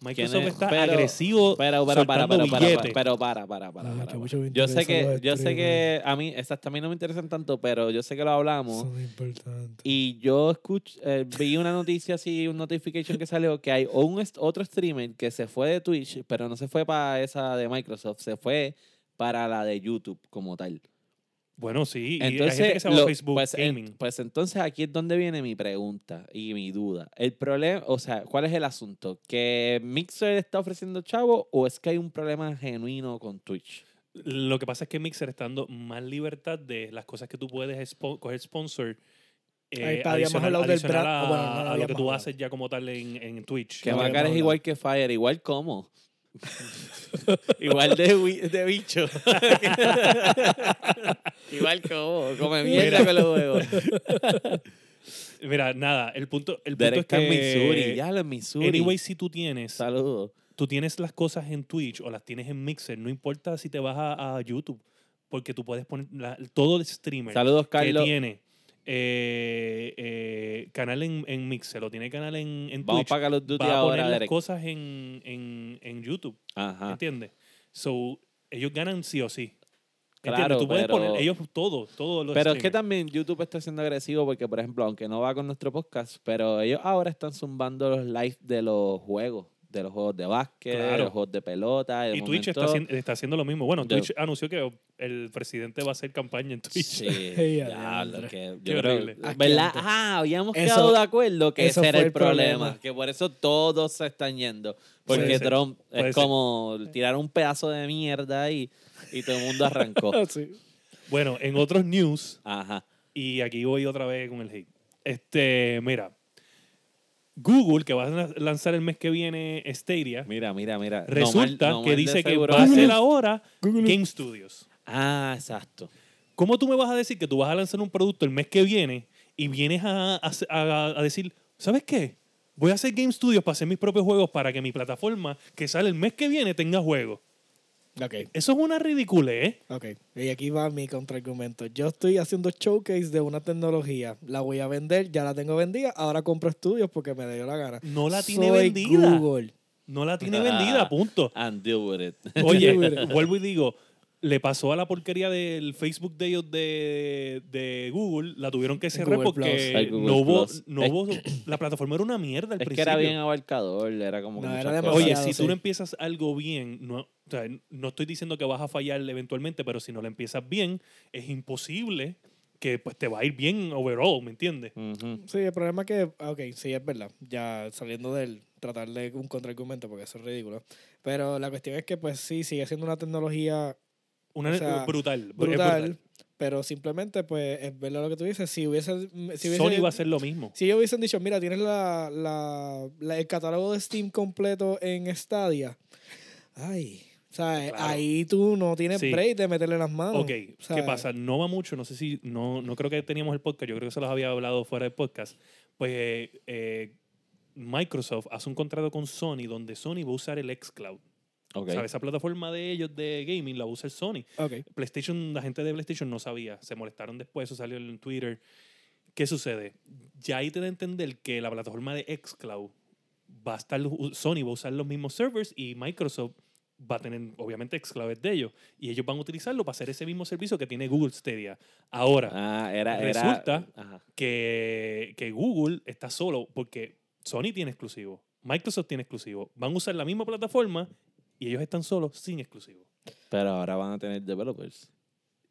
Microsoft está Pero- agresivo. Pero, pero, para, para, para, pero para, para, para, Ay, para, para. Yo sé que, yo sé que a mí, esas también no me interesan tanto, pero yo sé que lo hablamos. Son importantes. Y yo escuch, eh, vi una noticia así, un notification que salió que hay un est- otro streamer que se fue de Twitch, pero no se fue para esa de Microsoft, se fue para la de YouTube como tal. Bueno, sí. y hay Entonces, gente que se llama lo- Facebook pues, en- pues entonces aquí es donde viene mi pregunta y mi duda. El problema, o sea, ¿cuál es el asunto? ¿Que Mixer está ofreciendo chavo o es que hay un problema genuino con Twitch? Lo que pasa es que Mixer está dando más libertad de las cosas que tú puedes spo- coger sponsor. eh, Ahí está, habíamos adicional, del adicional a, bueno, no a lo que tú haces ya como tal en, en Twitch. Que No, Macar es igual que Fire, igual como. (laughs) igual de, de bicho. (laughs) igual como. (laughs) Come mierda con los huevos. (laughs) Mira, nada, el punto, el punto Derek es está en Missouri. que... Ya lo en Missouri. Anyway, si tú tienes, Saludos. tú tienes las cosas en Twitch o las tienes en Mixer, no importa si te vas a, a YouTube, porque tú puedes poner la- todo el streamer Saludos, que Carlos. tiene eh, eh, canal en, en Mixer o tiene canal en, en Vamos Twitch, para Call of Duty va a poner ahora, las Derek. cosas en, en, en YouTube, Ajá. ¿entiendes? So, ellos ganan sí o sí. ¿Entiendes? Claro, Tú puedes pero- poner ellos todo, todo los Pero es que también YouTube está siendo agresivo porque, por ejemplo, aunque no va con nuestro podcast, pero ellos ahora están zumbando los live de los juegos, de los juegos de básquet, de los juegos de pelota. de Y Twitch está, haciendo lo mismo. Bueno, Yo- Twitch anunció que el presidente va a hacer campaña en Twitch. Sí, (laughs) diablo, adiantre. que Qué yo creo- horrible. ¿Verdad? Ah, habíamos Eso- quedado de acuerdo que ese era el el problema, problema. que por eso todos se están yendo. Porque Trump puede es ser. como tirar un pedazo de mierda ahí y todo el mundo arrancó. (laughs) Sí. Bueno, en otros news, Ajá. y aquí voy otra vez con el hate. Este, mira, Google, que va a la- lanzar el mes que viene Stadia, Mira, mira, mira. No resulta mal- no que dice que va a ser ahora Google. Game Studios. Ah, exacto. ¿Cómo tú me vas a decir que tú vas a lanzar un producto el mes que viene y vienes a, a- a- a decir, ¿sabes qué? Voy a hacer Game Studios para hacer mis propios juegos para que mi plataforma que sale el mes que viene tenga juegos. Ok, Eso es una ridícula, ¿eh? ok. Y aquí va mi contraargumento. Yo estoy haciendo showcase de una tecnología. La voy a vender, ya la tengo vendida. Ahora compro estudios porque me dio la gana. No la tiene Soy vendida. Google. No la tiene Ah. vendida, punto. And deal with it. Oye, (laughs) vuelvo y digo, le pasó a la porquería del Facebook de ellos de, de Google, la tuvieron que cerrar Google porque no hubo, no hubo, la plataforma era una mierda al Es que principio. era bien abarcador, era como que No, era. Oye, si tú no empiezas algo bien, no, o sea, no estoy diciendo que vas a fallar eventualmente, pero si no lo empiezas bien, es imposible que pues, te va a ir bien overall, ¿me entiendes? Sí, el problema es que, ah, ok, sí, es verdad. Ya saliendo del tratar de un contraargumento, porque eso es ridículo. Pero la cuestión es que, pues sí, sigue siendo una tecnología Una, O sea, brutal, brutal, pero simplemente, pues, es verdad lo que tú dices. Si hubiese. Si hubiese Sony va a hacer lo mismo. Si ellos hubiesen dicho, mira, tienes la, la, la- el catálogo de Steam completo en Stadia. Ay, o sea, Claro. ahí tú no tienes Sí. break de meterle las manos. Ok, ¿qué pasa? No va mucho, no sé si, no, no creo que teníamos el podcast, yo creo que se los había hablado fuera del podcast. Pues eh, eh, Microsoft hace un contrato con Sony donde Sony va a usar el xCloud. Esa plataforma de ellos de gaming la usa el Sony. PlayStation, la gente de PlayStation no sabía, se molestaron después, eso salió en Twitter. ¿Qué sucede? Ya ahí te da a entender que la plataforma de xCloud va a estar, Sony va a usar los mismos servers y Microsoft va a tener, obviamente, xCloud es de ellos. Y ellos van a utilizarlo para hacer ese mismo servicio que tiene Google Stadia. Ahora, Ah, era. Resulta- que, que Google está solo porque Sony tiene exclusivo. Microsoft tiene exclusivo. Van a usar la misma plataforma y ellos están solos sin exclusivo. Pero ahora van a tener developers.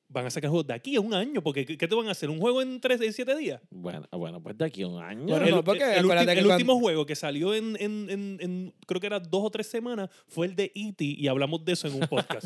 Van a sacar juegos de aquí a un año, porque ¿qué qué te van a hacer? ¿Un juego en 3 en 7 días? Bueno, ah, bueno, pues de aquí a un año. Bueno, el, no, porque el- el acuérdate ulti- que el cuando- último juego que salió en, en- en- en- creo que era dos o tres semanas fue el de E.T. y hablamos de eso en un podcast.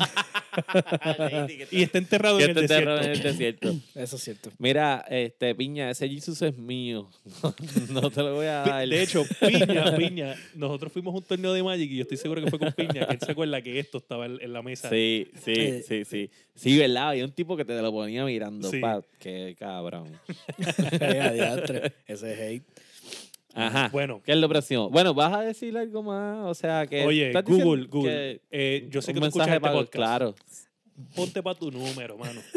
(laughs) y está enterrado en el te enterran desierto. en el desierto. (laughs) Eso es cierto. Mira, este, Piña, ese Jesus es mío. (laughs) no te lo voy a dar. De hecho, Piña, Piña, nosotros fuimos a un torneo de Magic y yo estoy seguro que fue con Piña, que él se acuerda que esto estaba en, en la mesa. Sí, sí, Eh. sí, sí. Sí, ¿verdad? Había un tipo que te lo ponía mirando. Sí. Pa, qué cabrón. (laughs) Diantre. Ese hate. Ajá. Bueno. ¿Qué es lo próximo? Bueno, ¿vas a decir algo más? O sea, que. Oye, ¿estás diciendo Google, Google. que eh, yo sé un que tú escuchas mensaje este para- podcast. Claro. Ponte para tu número, mano. (laughs)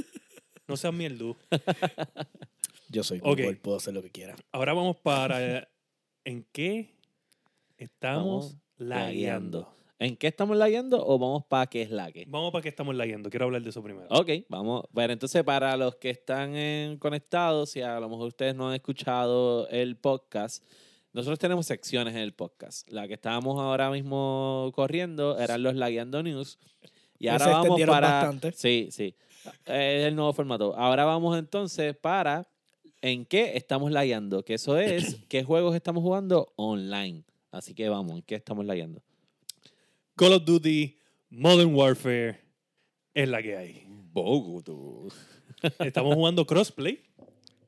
No seas mierdú. (laughs) Yo soy Ok. Google, puedo hacer lo que quiera. Ahora vamos para... ¿En qué estamos lagueando? ¿En qué estamos lagueando o vamos para qué es la que? Vamos para qué estamos lagueando. Quiero hablar de eso primero. Ok, vamos. Bueno, entonces para los que están en- conectados y a lo mejor ustedes no han escuchado el podcast, nosotros tenemos secciones en el podcast. La que estábamos ahora mismo corriendo eran los Lagueando News. Y ahora se vamos para... bastante. Sí, sí. Es el nuevo formato. Ahora vamos entonces para en qué estamos lagueando. Que eso es (clears throat) qué juegos estamos jugando online. Así que vamos, ¿en qué estamos lagueando? Call of Duty, Modern Warfare, es la que hay. Bogoto. (laughs) Estamos jugando crossplay.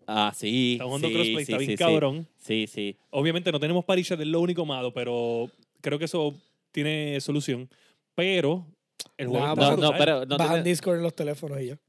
Ah, sí. Estamos jugando sí, crossplay, sí, está bien sí, cabrón. Sí, sí. Obviamente no tenemos chat, es lo único malo, pero creo que eso tiene solución. Pero el juego está No, pero, no Bajan tiene- Discord en los teléfonos y ya.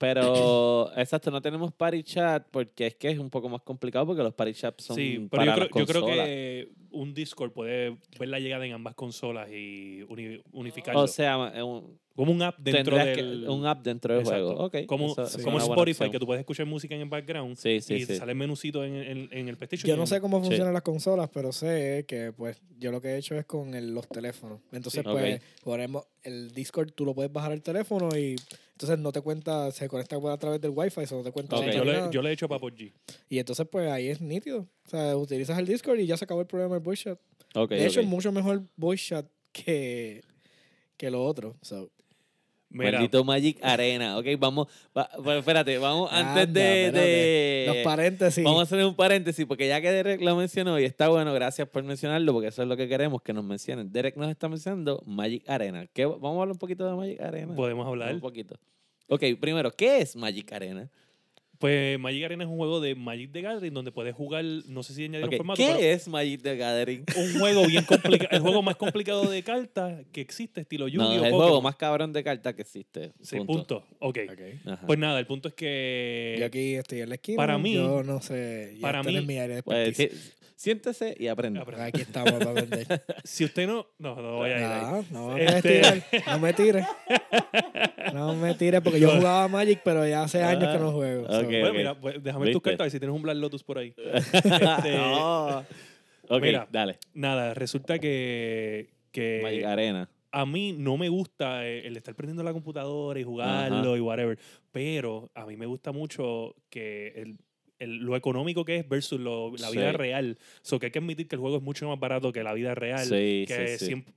Pero (laughs) exacto, no tenemos party chat porque es que es un poco más complicado porque los party chats son Sí, pero para yo creo, las yo creo que un Discord puede ver la llegada en ambas consolas y uni- unificarlo. O sea, un, como un app dentro del... que- un app dentro del Exacto. juego. Ok, como eso- sí. como Spotify, opción. que tú puedes escuchar música en el background Sí, sí, y sí. sale el menucito en, en- en el PlayStation. Yo no sé cómo Sí. funcionan las consolas, pero sé que pues yo lo que he hecho es con el- los teléfonos. Entonces, Sí. pues, Ok. ponemos el Discord, tú lo puedes bajar al teléfono y entonces no te cuenta, se conecta a través del Wi-Fi, eso no te cuenta Ok. data yo, le, yo le he hecho para PUBG. Y entonces, pues ahí es nítido. O sea, utilizas el Discord y ya se acabó el problema del voice chat. Ok, de hecho, ok. es mucho mejor voice chat que, que lo otro. So, Mira, Maldito Magic Arena. Ok, vamos. va- bueno, espérate, vamos antes de- Los paréntesis. Vamos a hacer un paréntesis porque ya que Derek lo mencionó y está bueno, gracias por mencionarlo porque eso es lo que queremos que nos mencionen. Derek nos está mencionando Magic Arena. ¿Qué, vamos a hablar un poquito de Magic Arena. podemos hablar. Un poquito. Ok, primero, ¿qué es Magic Arena? Pues Magic Arena es un juego de Magic the Gathering donde puedes jugar, no sé si añadir Ok, un formato, ¿Qué pero es Magic the Gathering? un juego bien (laughs) complicado, el juego más complicado de cartas que existe, estilo Yu-Gi-Oh! No, es el Pokémon. juego más cabrón de cartas que existe. Sí, punto. punto. Ok. Ok. Ajá. Pues nada, el punto es que Yo aquí estoy en la esquina. para mí- Yo no sé. para mí- mi área de Pues, sí, siéntese y aprenda. Aprende. Aquí estamos para aprender. (laughs) si usted no, no, no voy a ir ahí. Ah, no, me Este- no me tires. No me tires porque yo (laughs) jugaba Magic, pero ya hace años que no juego. So, Ok. Bueno, mira, pues, déjame tus cartas a ver si tienes un Black Lotus por ahí. (laughs) Este, no. Ok, Mira. dale. Nada, resulta que, que Magic Arena. a mí no me gusta eh, el estar prendiendo la computadora y jugarlo y whatever, pero a mí me gusta mucho que el, el- lo económico que es versus lo- la vida Sí. real. So que hay que admitir que el juego es mucho más barato que la vida real. Sí, que sí, siempre-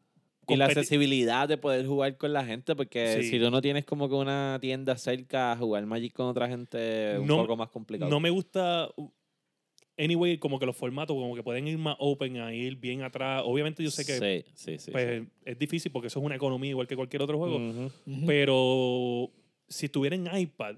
Y la accesibilidad de poder jugar con la gente, porque Sí. si tú no tienes como que una tienda cerca, jugar Magic con otra gente es un No- poco más complicado. No me gusta. uh, Anyway, como que los formatos, como que pueden ir más open, a ir bien atrás. Obviamente, yo sé que Sí, sí, sí. pues, es difícil porque eso es una economía igual que cualquier otro juego. Ujú. ujú. Pero si estuviera en iPad,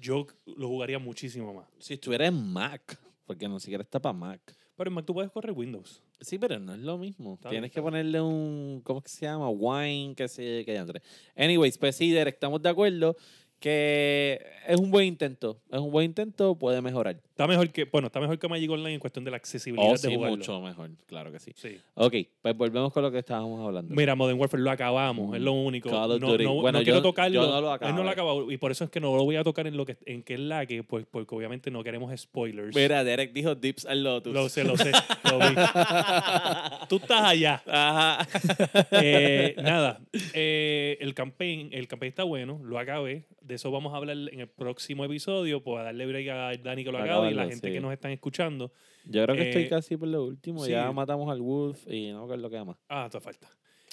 yo lo jugaría muchísimo más. Si estuviera en Mac, porque no siquiera está para Mac. Pero en Mac tú puedes correr Windows. Sí, pero no es lo mismo. Está Tienes que ponerle un, ¿cómo es que se llama? Wine, que se que ya entre. Anyways, pues sí, Derek, estamos de acuerdo que es un buen intento. Es un buen intento, puede mejorar. Está mejor que, bueno, está mejor que Magic Online en cuestión de la accesibilidad Oh, de sí, jugarlo. mucho mejor, claro que sí. Sí. Ok, pues volvemos con lo que estábamos hablando. Mira, Modern Warfare lo acabamos, es lo único. Call of no, Duty. no- Bueno, no quiero tocarlo. yo no lo Él no lo acabó y por eso es que no lo voy a tocar en lo que en que es la que pues porque obviamente no queremos spoilers. Mira, Derek dijo Dips al Lotus. Lo sé, lo sé, lo vi. (laughs) Tú estás allá. Ajá. (laughs) Eh, nada, eh, el campaign, el campaign está bueno, lo acabé. De eso vamos a hablar en el próximo episodio. Pues a darle break a Dani que lo Lo acabe la gente sí. que nos están escuchando. Yo creo que estoy Eh, casi por lo último. sí. Ya matamos al Wolf y no me acuerdo qué más. Ah, te falta.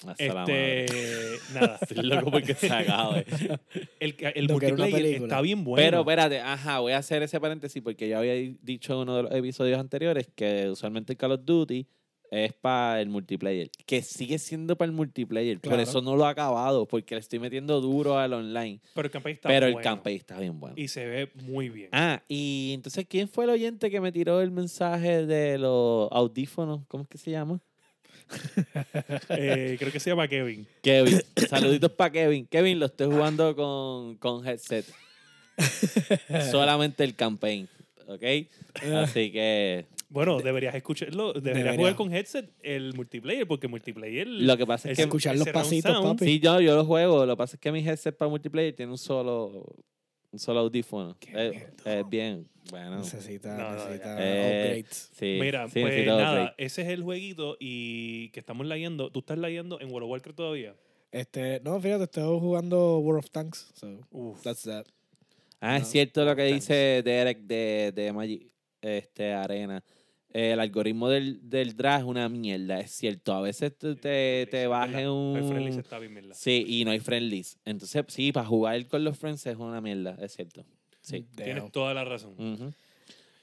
Hasta la madre. Este, nada. (laughs) Estoy loco porque se acabe. (laughs) El, el No, que multiplayer está bien bueno. Pero espérate, ajá, voy a hacer ese paréntesis porque yo había dicho en uno de los episodios anteriores que usualmente el Call of Duty es para el multiplayer. Que sigue siendo para el multiplayer. Por Claro. eso no lo he acabado, porque le estoy metiendo duro al online. Pero el campaign está pero el bueno. campaign está bien bueno. Y se ve muy bien. Ah, y entonces, ¿quién fue el oyente que me tiró el mensaje de los audífonos? ¿Cómo es que se llama? (laughs) Eh, creo que se llama Kevin. Kevin. (coughs) Saluditos para Kevin. Kevin, lo estoy jugando con, con headset. (laughs) Solamente el campaign. ¿Ok? Así que Bueno, deberías escucharlo. Deberías Debería. jugar con headset el multiplayer, porque multiplayer. lo que pasa es que. Escuchar los pasitos, sound, papi. Sí, yo, yo lo juego. Lo que pasa es que mi headset para multiplayer tiene un solo, un solo audífono. Qué Es, bien. Bueno. Necesita, No, no, necesita Eh, upgrades. Sí, Mira, sí, pues nada, upgrade. ese es el jueguito y que estamos leyendo. ¿Tú estás leyendo en World of Warcraft todavía? Este, no, fíjate, estoy jugando World of Tanks. So, Uf. that's that. Ah, es cierto lo que dice Derek de, de Magic este, Arena. El algoritmo del, del draft es una mierda, es cierto. A veces tú te, te vas en El friendly un... está bien, mierda. Sí, y no hay friendlies. Entonces, sí, para jugar con los friends es una mierda, es cierto. Sí. Tienes toda la razón. Ujú.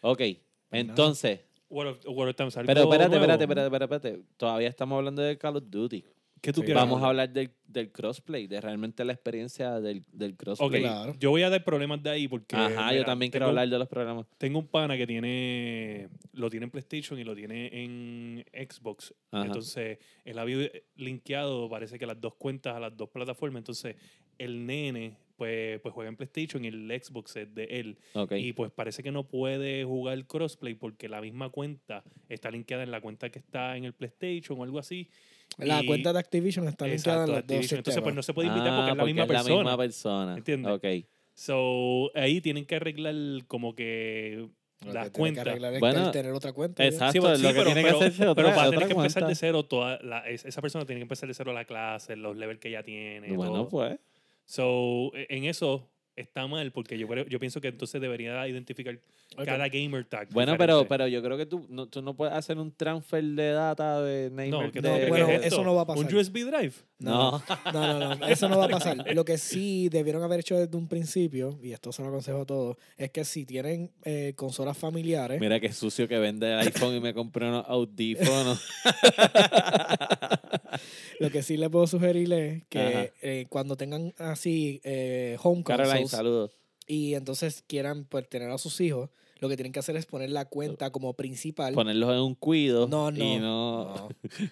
Ok, nada. entonces... World of, ¿algo Pero espérate, espérate, espérate, espérate, espérate. Todavía estamos hablando de Call of Duty. ¿Qué tú Sí. quieres Vamos a hablar del, del crossplay, de realmente la experiencia del, del crossplay. Claro. yo voy a dar problemas de ahí porque. Ajá, yo también quiero tengo- hablar de los programas. Tengo un pana que tiene. Lo tiene en PlayStation y lo tiene en Xbox. Ajá. Entonces, él había linkeado, parece que las dos cuentas a las dos plataformas. Entonces, el nene, pues, pues juega en PlayStation y el Xbox es de él. Y pues parece que no puede jugar crossplay porque la misma cuenta está linkeada en la cuenta que está en el PlayStation o algo así. La Y- cuenta de Activision está Exacto, en los dos Activision. Entonces, pues no se puede invitar porque Ah, es la misma persona. misma persona. ¿Entiendes? Ok. So, ahí tienen que arreglar como que las que tiene que cuentas. arreglar es Bueno, tener otra cuenta. exacto. Sí, es lo que tiene que hacerse otra- pero va a otra tener que empezar cuenta. de cero toda la- es- esa persona tiene que empezar de cero la clase, los levels que ya tiene. Bueno, todo. pues. So, e- en eso está mal porque yo, creo- yo pienso que entonces debería identificar cada gamer tag. Bueno, pero, diferente. pero yo creo que tú no, tú no puedes hacer un transfer de data de No, Neymar. ¿qué de- crees bueno, que es eso no va a pasar. ¿Un USB drive? No. No, no, no, eso no va a pasar. (laughs) Lo que sí debieron haber hecho desde un principio, y esto se lo aconsejo a todos, es que si tienen eh, consolas familiares, Mira qué sucio que vende el iPhone y me compré unos audífonos. (laughs) (laughs) lo que sí les puedo sugerir es que eh, cuando tengan así eh, home Caroline, saludos. y entonces quieran pues, tener a sus hijos, lo que tienen que hacer es poner la cuenta como principal. Ponerlos en un cuido. No, no. Y no. No,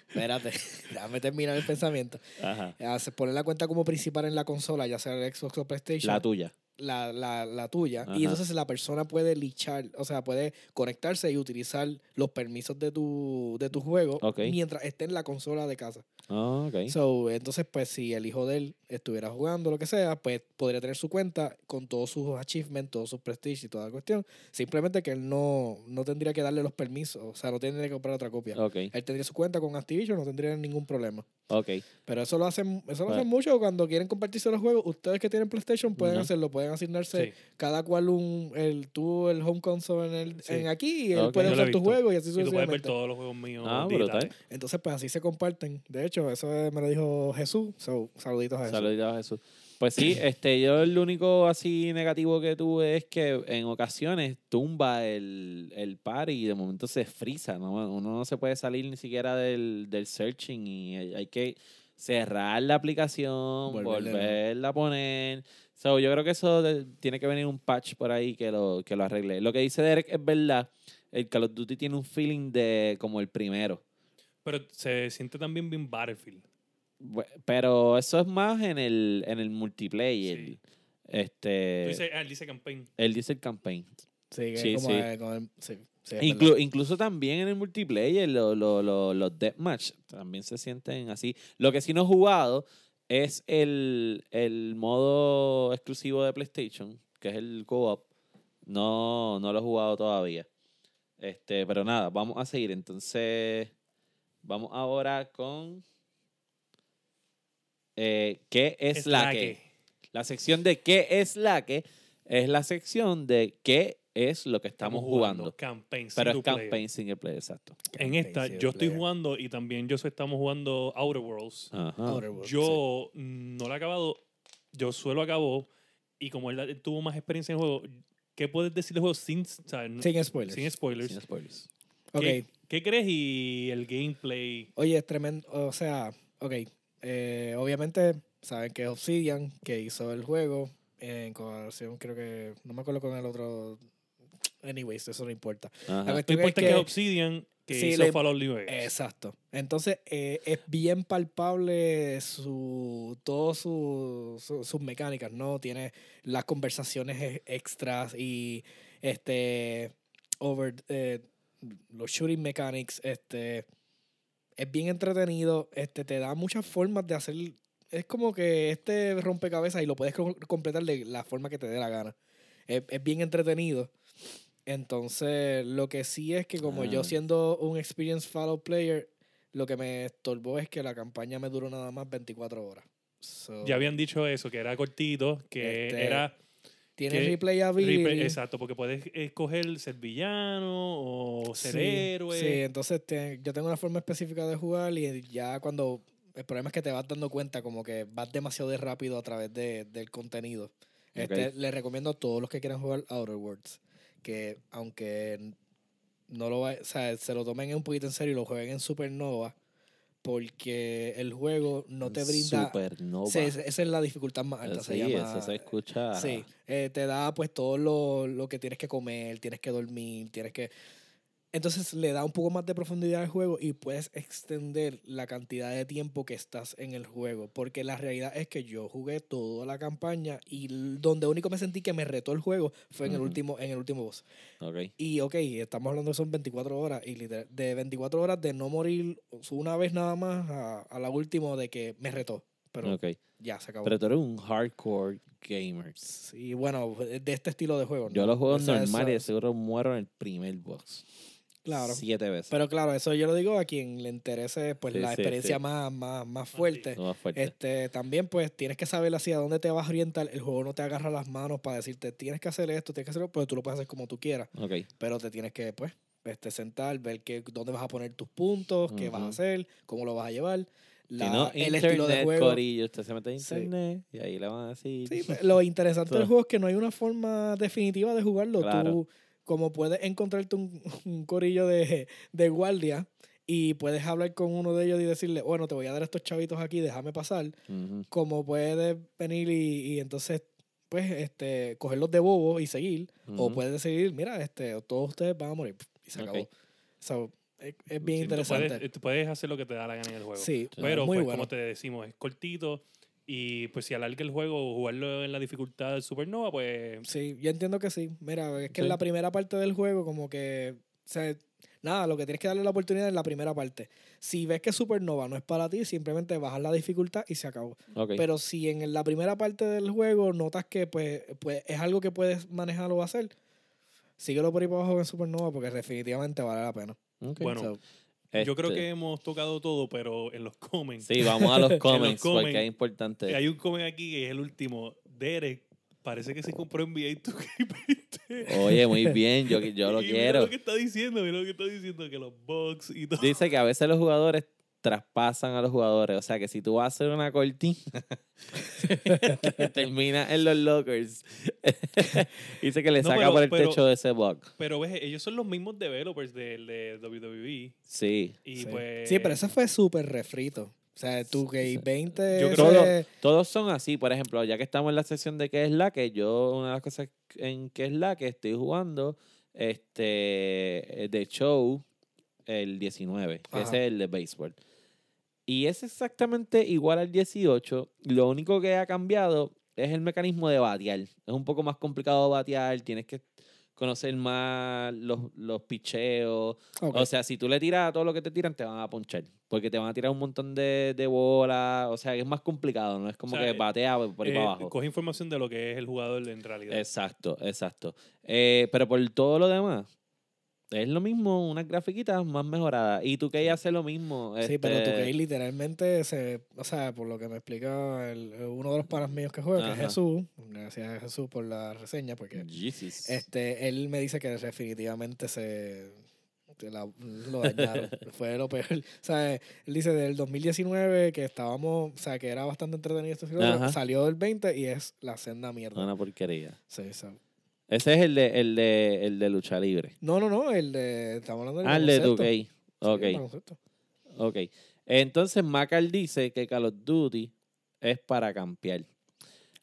espérate, (laughs) déjame terminar el pensamiento. Ajá. Hace- Poner la cuenta como principal en la consola, ya sea el Xbox o PlayStation. La tuya. La, la, la tuya Ajá. y entonces la persona puede lichar, o sea, puede conectarse y utilizar los permisos de tu, de tu juego mientras esté en la consola de casa. Ah, ok. So, entonces, pues si el hijo de él estuviera jugando lo que sea, pues podría tener su cuenta con todos sus achievements, todos sus prestige y toda la cuestión. Simplemente que él no, no tendría que darle los permisos, o sea, no tendría que comprar otra copia. ok, Él tendría su cuenta con Activision, no tendría ningún problema. ok. Pero eso lo hacen, eso lo hacen mucho cuando quieren compartirse los juegos. Ustedes que tienen PlayStation pueden hacerlo, pueden asignarse Sí. cada cual un, el, tú el home console en, el, Sí. en aquí y él Ok. puede usar tu juego y así Y tú puedes ver sucesivamente. todos los juegos míos. Ah. Entonces, pues así se comparten. De hecho, eso me lo dijo Jesús. So, saluditos a Jesús. Saluditos a Jesús. Pues sí, (clears throat) este, yo el único así negativo que tuve es que en ocasiones tumba el, el par y de momento se frisa, ¿no? Uno no se puede salir ni siquiera del, del searching y hay hay que cerrar la aplicación, volverla a poner. So, yo creo que eso de- tiene que venir un patch por ahí que lo, que lo arregle. Lo que dice Derek es verdad. El Call of Duty tiene un feeling de como el primero. Pero se siente también bien Battlefield. Pero eso es más en el, en el multiplayer. Sí. Este, Tú dices, ah, él dice campaign. él dice el campaign. Sí, que Sí, como sí. con el- sí, sí, Inclu- verdad. incluso también en el multiplayer, lo- lo- lo- los deathmatch también se sienten así. Lo que sí no he jugado es el, el modo exclusivo de PlayStation, que es el co-op. No, no lo he jugado todavía. Este, pero nada, vamos a seguir. Entonces, vamos ahora con. eh, ¿Qué es, la, que? La sección de ¿Qué es la que? Es la sección de qué es lo que estamos, jugando. Campaign, Pero es single player. campaign single player, exacto. En esta, Campaign yo estoy player. jugando y también yo estamos jugando Outer Worlds. Ajá. Outer Worlds, sí. Yo no lo he acabado, yo suelo acabó y como él tuvo más experiencia en el juego, ¿qué puedes decir del juego sin, o sea, Sin spoilers. sin spoilers? Sin spoilers. Ok. ¿Qué, qué crees y el gameplay? Oye, es tremendo. O sea, ok. eh, obviamente, saben que es Obsidian, que hizo el juego en colaboración, creo que. No me acuerdo con el otro. Anyways, eso no importa. La Ajá. No cuestión importa es que, que- Obsidian que Sí, hizo le- Fallout New Vegas. Exacto. Entonces, eh, es bien palpable su todo su, su- sus mecánicas, ¿no? Tiene las conversaciones e- extras y este over eh, los shooting mechanics, este es bien entretenido, este te da muchas formas de hacer es como que este rompecabezas y lo puedes co- completar de la forma que te dé la gana. Es, es bien entretenido. Entonces, lo que sí es que como yo Ah. siendo un experienced follow player, lo que me estorbó es que la campaña me duró nada más 24 horas. So, Ya habían dicho eso, que era cortito, que Este, era... tiene replayability. replay- exacto, porque puedes escoger ser villano o ser Sí, héroe. Sí, entonces te- yo tengo una forma específica de jugar y ya cuando... El problema es que te vas dando cuenta como que vas demasiado de rápido a través de, del contenido. Este, Ok. Les recomiendo a todos los que quieran jugar Outer Worlds que aunque no lo va- o sea, se lo tomen un poquito en serio y lo jueguen en Supernova porque el juego no te brinda... Supernova. Sí, esa es la dificultad más alta. sí, se llama, eso se escucha. Sí, eh, te da pues todo lo, lo que tienes que comer, tienes que dormir, tienes que... Entonces le da un poco más de profundidad al juego y puedes extender la cantidad de tiempo que estás en el juego. Porque la realidad es que yo jugué toda la campaña y donde único me sentí que me retó el juego fue en el último en el último boss. Ok. Y ok, estamos hablando de son 24 horas y literal- de 24 horas de no morir una vez nada más a, a la última de que me retó. Pero ya se acabó. Pero tú eres un hardcore gamer. Sí, bueno, de este estilo de juego. Yo los juego O sea, normal y de eso- seguro muero en el primer box. Claro. Siete veces. Pero claro, eso yo lo digo a quien le interese pues Sí, la sí, experiencia sí. Más, más, más fuerte. Lo más fuerte. Este, también pues tienes que saber hacia dónde te vas a orientar. El juego no te agarra las manos para decirte tienes que hacer esto, tienes que hacerlo, pero tú lo puedes hacer como tú quieras. Ok. Pero te tienes que pues este, sentar, ver que, dónde vas a poner tus puntos, qué vas a hacer, cómo lo vas a llevar. La, si no, el internet, estilo de juego. Corillo, usted se mete en Sí. internet y ahí le van a decir. Sí, pues, lo interesante del (laughs) juego es que no hay una forma definitiva de jugarlo. Claro. Tú, como puedes encontrarte un, (laughs) un corillo de, de guardia y puedes hablar con uno de ellos y decirle, bueno, te voy a dar estos chavitos aquí, déjame pasar. Como puedes venir y, y entonces, pues, este, cogerlos de bobo y seguir. O puedes decidir, mira, este, todos ustedes van a morir. Y se acabó. So, es, es bien Sí, tú interesante. Puedes, tú puedes hacer lo que te da la gana en el juego. Sí, Pero, muy pues, bueno. como te decimos, es cortito. Y pues si alarga el juego o jugarlo en la dificultad del Supernova, pues Sí, yo entiendo que sí. Mira, es que en Sí. la primera parte del juego, como que. O sea, nada, lo que tienes que darle la oportunidad en la primera parte. Si ves que Supernova no es para ti, simplemente bajas la dificultad y se acabó. Ok. Pero si en la primera parte del juego notas que pues, pues es algo que puedes manejar o hacer, síguelo por ahí para abajo en Supernova porque definitivamente vale la pena. Ok. bueno, So, yo creo Este, que hemos tocado todo, pero en los comments. Sí, vamos a (laughs) los los comments porque comments, es importante. Hay un comment aquí que es el último. Derek, parece que se compró NBA 2K20. Oye, muy (laughs) bien, yo, yo lo Y mira quiero. lo que está diciendo, mira lo que está diciendo, que los bugs y todo. Dice que a veces los jugadores traspasan a los jugadores. O sea que si tú vas a hacer una cortina, que (laughs) termina en los lockers. (laughs) Dice que le No, saca pero- por el pero- techo de ese bug. Pero ves, ellos son los mismos developers del de WWE. Sí. Y sí. pues. sí, pero ese fue súper refrito. O sea, tu Sí, sí. 20 Yo creo Todo- Todos son así, por ejemplo, ya que estamos en la sección de qué es la que yo, una de las cosas en qué es la que estoy jugando, este, de show, el 19, que Ajá. ese es el de béisbol. Y es exactamente igual al 18, lo único que ha cambiado es el mecanismo de batear. Es un poco más complicado batear, tienes que conocer más los, los picheos, o sea, si tú le tiras a todo lo que te tiran, te van a ponchar. Porque te van a tirar un montón de, de bolas. O sea, es más complicado. No es como O sea, que batea por ahí eh, para abajo. Coge información de lo que es el jugador en realidad. Exacto, exacto. Eh, pero por todo lo demás, Es lo mismo, unas grafiquitas más mejoradas. Y tú que hace lo mismo. Sí, pero este, 2K literalmente se, o sea, por lo que me explica el- uno de los panas míos que juega, que es Ajá. Jesús, gracias a Jesús por la reseña, porque Jesus. este, él me dice que definitivamente se, la- lo dañaron. (laughs) Fue lo peor. O sea, él dice del 2019 que estábamos, o sea, que era bastante entretenido este Ajá. salió del 20 y es la senda mierda. Una porquería. Sí, sí. Ese es el de, el de, el de lucha libre. No, no, no, el de, estamos hablando del Ah, el de baloncesto. 2K. Sí, Ok, baloncesto. ok. Entonces, Macal dice que Call of Duty es para campear.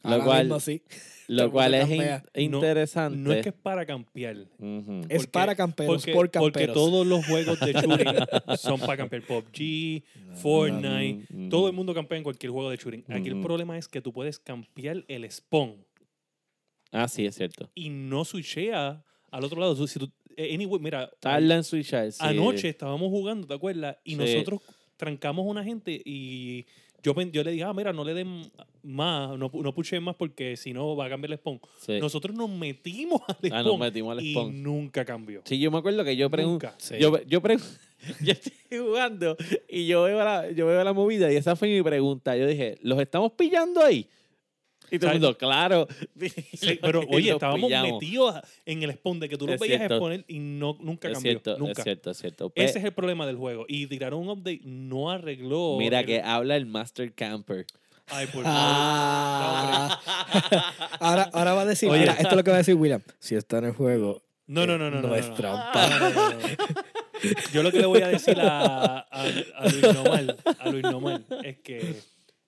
Lo Ahora cual, mismo sí. (laughs) lo cual es in- campea. No- interesante. No es que es para campear. Ujú. Es Porque- para camperos, Porque, por porque camperos. todos los juegos de shooting (laughs) son para campear. PUBG, Fortnite, Ujú, todo el mundo campea en cualquier juego de shooting. Aquí el Ujú. problema es que tú puedes campear el spawn Ah, sí, es cierto. y no switchea al otro lado. Si tú- eh, anyway, mira, Tarda en switchar, sí. anoche estábamos jugando, ¿te acuerdas? Y Sí. nosotros trancamos a una gente y yo, yo le dije, ah, mira, no le den más, no, no puchen más porque si no va a cambiar el spawn. Sí. Nosotros nos metimos al spawn Ah, nos metimos al y spawn. nunca cambió. Sí, yo me acuerdo que yo pregunto. Nunca. Sí. Yo, yo, pre- (laughs) yo estoy jugando y yo veo, la, yo veo la movida y esa fue mi pregunta. Yo dije, ¿los estamos pillando ahí? Y todo el mundo, claro. (laughs) Sí, pero oye, estábamos pillamos. metidos en el spawn de que tú lo veías cierto. exponer y no, nunca Es cambió. cierto, nunca. es cierto, es cierto. Pe- Ese es el problema del juego. Y tiraron un update, no arregló. Mira el- que habla el Master Camper. Ay, por (laughs) favor. Ah. ahora, ahora va a decir, Oye. mira, esto es lo que va a decir William. Si está en el juego, No, no, no, no. no, no, es no. trampa. No, no, no, no. Yo lo que le voy a decir a, a, a Luis Normal, a Luis Normal, es que,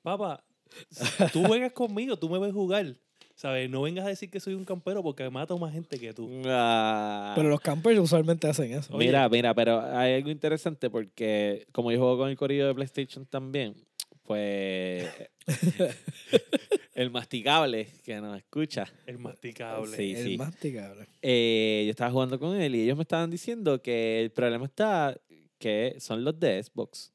papá, (laughs) tú juegas conmigo, tú me ves jugar. ¿Sabes? No vengas a decir que soy un campero porque mato más gente que tú. Ah. Pero los campers usualmente hacen eso. Oye. Mira, mira, pero hay algo interesante porque como yo juego con el corillo de PlayStation también, pues (laughs) el masticable que nos escucha, El masticable. Sí, el sí. masticable. eh, yo estaba jugando con él y ellos me estaban diciendo que el problema está que son los de Xbox,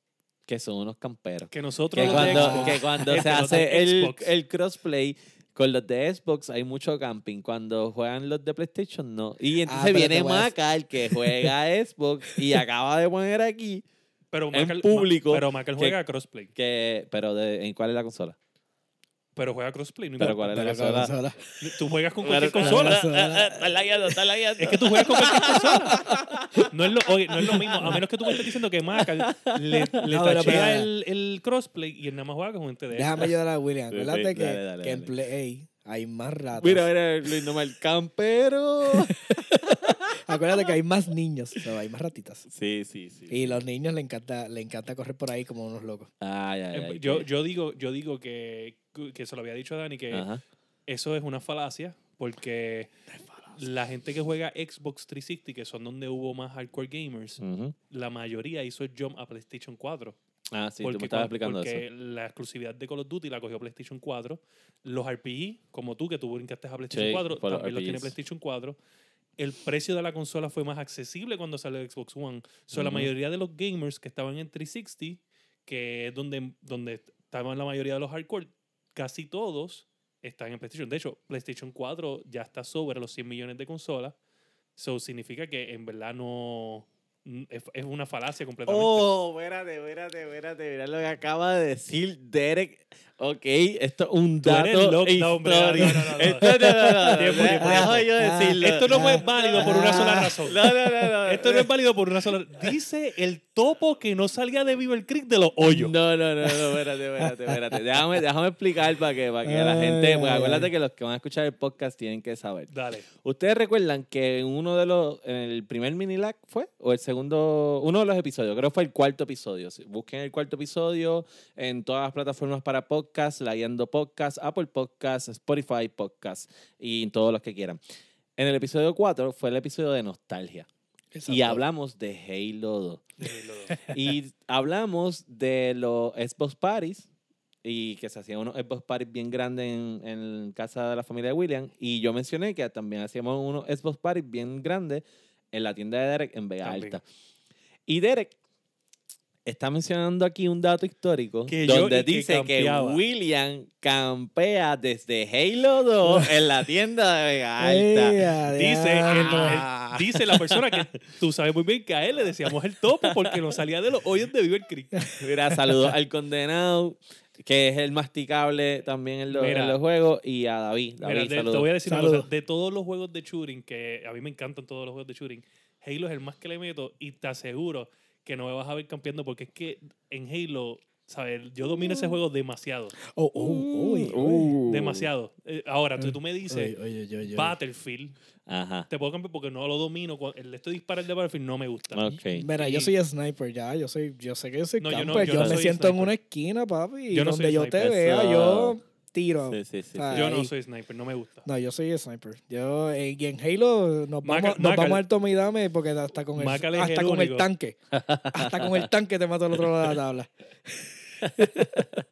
que son unos camperos. Que nosotros Que los de cuando, Xbox, que cuando este, se hace el, el crossplay con los de Xbox hay mucho camping. Cuando juegan los de PlayStation, no. Y entonces Ah, pero viene a- Maca, el que juega (laughs) Xbox, y acaba de poner aquí pero en Macal- público Pero Macal que- juega crossplay. que. Pero de, ¿en cuál es la consola? Pero juega crossplay. No Pero importa. ¿cuál es la Pero consola? consola. Tú juegas con cualquier consola. Está lagueando, está lagueando. Es que tú juegas con cualquier consola. No es, lo, oye, no es lo mismo. A menos que tú me estés diciendo que Macal le, le No, pero- tachea pero- el, el crossplay y él nada más juega con gente de Déjame ayudar a William. Sí, Acuérdate que, dale, dale, que en dale. Play hay más ratas. Mira, mira, Luis Nomar, campero. (laughs) Acuérdate que hay más niños. O sea, hay más ratitas. Sí, sí, sí. Y los niños le encanta, le encanta correr por ahí como unos locos. Ay, Eh, ay. yo, yo digo, yo digo que, que se lo había dicho a Dani que Ajá. eso es una falacia porque la gente que juega Xbox 360, que son donde hubo más hardcore gamers, la mayoría hizo el jump a PlayStation 4. Ah, sí, tú me porque estabas explicando porque eso. la exclusividad de Call of Duty la cogió PlayStation 4. Los RPG, como tú, que tú brincaste a PlayStation Sí, 4, por los también los tiene. PlayStation 4. El precio de la consola fue más accesible cuando salió el Xbox One. So, La Ujú. mayoría de los gamers que estaban en 360, que es donde, donde estaban la mayoría de los hardcore, casi todos están en PlayStation. De hecho, PlayStation 4 ya está sobre los 100 millones de consolas. So significa que en verdad no... Es, es una falacia completamente. Oh, espérate, espérate, espérate. Mira lo que acaba de decir Derek. Ok, esto es un Tú eres dato no, no, no, no. Esto no, Ah. Esto es válido por una sola razón. No, no, no, no. Esto no es válido por una sola Dice el topo que no salga de Beaver Creek de los hoyos. No, no, no, no, espérate, espérate, espérate. Déjame, déjame explicar para que, para que la gente, pues acuérdate que los que van a escuchar el podcast tienen que saber. Dale. ¿Ustedes recuerdan que en uno de los, en el primer mini lag fue? ¿O el segundo, uno de los episodios? Creo que fue el cuarto episodio. Busquen el cuarto episodio en todas las plataformas para podcast, la Guiando Podcast, Apple Podcast, Spotify Podcast y todos los que quieran. En el episodio 4 fue el episodio de nostalgia. Y Exacto. hablamos de Halo 2. (laughs) Y hablamos de los Xbox Parties y que se hacían unos Xbox Parties bien grandes en, en casa de la familia de William. Y yo mencioné que también hacíamos unos Xbox Parties bien grandes en la tienda de Derek en Vega También. Alta. Y Derek está mencionando aquí un dato histórico Que donde que dice que, campeaba. William campea desde Halo 2 en la tienda de Vega (laughs) Alta. Ea, Dice el- el- Dice la persona que tú sabes muy bien que a él le decíamos el topo porque no salía de los hoyos de Beaver Creek. (laughs) Mira, saludos al condenado, que es el masticable también en, los- Mira. en los juegos, y a David. David, Mira, de- te saludos. voy a decir una Saludos. cosa. De todos los juegos de shooting, que a mí me encantan todos los juegos de shooting, Halo es el más que le meto y te aseguro que no me vas a ver campeando porque es que en Halo, ¿sabes? Yo domino ese juego demasiado. Oh, oh. Uh. Demasiado. Eh, ahora, tú, tú me dices. Battlefield, Ajá. te puedo cambiar porque no lo domino. El de este disparo de Battlefield no me gusta. Mira, yo soy sniper ya, yo soy, yo sé que yo soy No, yo no- camper, yo yo, no me siento en una esquina, papi, y Yo no donde yo te vea, yo tiro. Sí, sí, sí. Sí. Yo no soy sniper, no me gusta. No, yo soy sniper. Yo, eh, y en Halo nos Maca- vamos, nos vamos al tome y dame porque hasta con el, hasta el con el tanque. hasta con el tanque te mato al otro lado de la tabla. (laughs)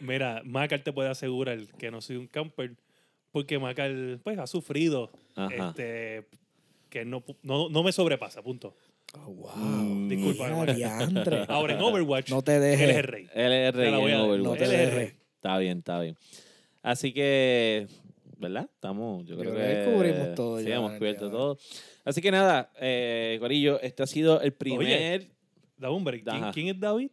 Mira, Macal te puede asegurar que no soy un camper porque Macal pues, ha sufrido Ajá. este, que no, no, no me sobrepasa, punto. Oh, wow. Mm. Disculpa, Mira. (laughs) Ahora en Overwatch, No te él es dejes. el rey. Él es el rey en dar. Overwatch. No te Él es el dejes. rey. Está bien, está bien. Así que, ¿verdad? Estamos, yo, Yo creo, creo que cubrimos todo Sí, ya, hemos ya. cubierto todo. Así que nada, eh, Corillo, este ha sido el primer... Da un break. ¿Quién, es David?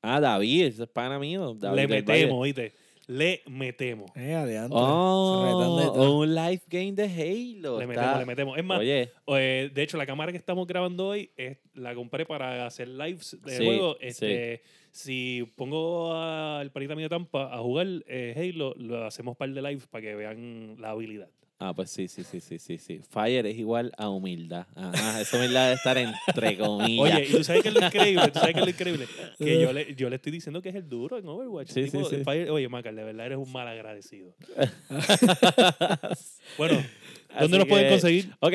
Ah, David, ese es pana mío. David Le metemos, ¿oíste? Le metemos. Eh, de Oh, un live game de Halo. Le Está- metemos, le metemos. Es más, Oye, eh, de hecho, la cámara que estamos grabando hoy es, la compré para hacer lives de Sí, juego. Este, Si pongo al panita mío de Tampa a jugar eh, Halo, lo hacemos par de lives para que vean la habilidad. Ah, pues sí, sí, sí, sí, sí, sí. Fire es igual a humildad. Ajá, esa humildad de estar entre (laughs) comillas. Oye, y tú sabes que es lo increíble, tú sabes que es lo increíble, que yo le, yo le estoy diciendo que es el duro en Overwatch. Sí, Tipo, sí, sí. Fire- oye, Macal, de verdad eres un mal agradecido. (laughs) bueno, Así ¿dónde nos pueden conseguir? Ok,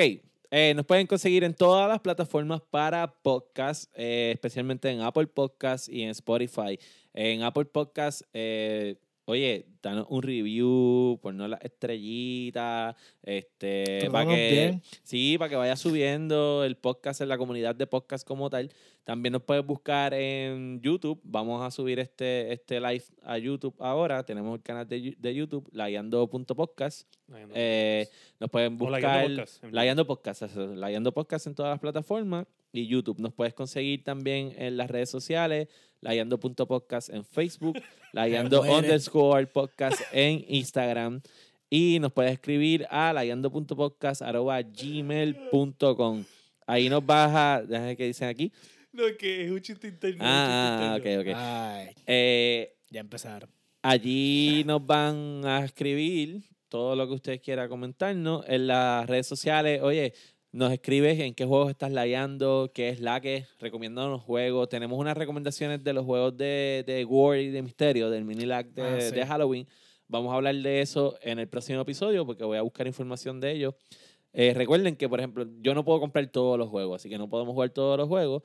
eh, nos pueden conseguir en todas las plataformas para podcast, eh, especialmente en Apple Podcast y en Spotify. En Apple Podcast, eh, oye, danos un review, ponnos las estrellitas, este, para que, bien. sí, para que vaya subiendo el podcast en la comunidad de podcast como tal. También nos puedes buscar en YouTube. Vamos a subir este, este live a YouTube ahora. Tenemos el canal de, de YouTube, layando.podcast. Eh, nos pueden O Layando buscar Podcast, Layando Podcast, Layando Podcast en todas las plataformas y YouTube. Nos puedes conseguir también en las redes sociales, layando.podcast en Facebook, (laughs) layando underscore podcast en Instagram y nos puedes escribir a layando.podcast arroba gmail.com. Ahí nos baja, déjame qué dicen aquí. No, que es un chiste interno. Ah, un chiste ok, ok. Ay, Eh, ya empezaron. Allí nos van a escribir todo lo que ustedes quieran comentarnos en las redes sociales. Oye, nos escribes en qué juegos estás layando, qué es la que, recomiéndanos juegos. Tenemos unas recomendaciones de los juegos de, de War y de Misterio, del mini lag de, Ah, sí. de Halloween. Vamos a hablar de eso en el próximo episodio porque voy a buscar información de ellos. Eh, recuerden que, por ejemplo, yo no puedo comprar todos los juegos, así que no podemos jugar todos los juegos.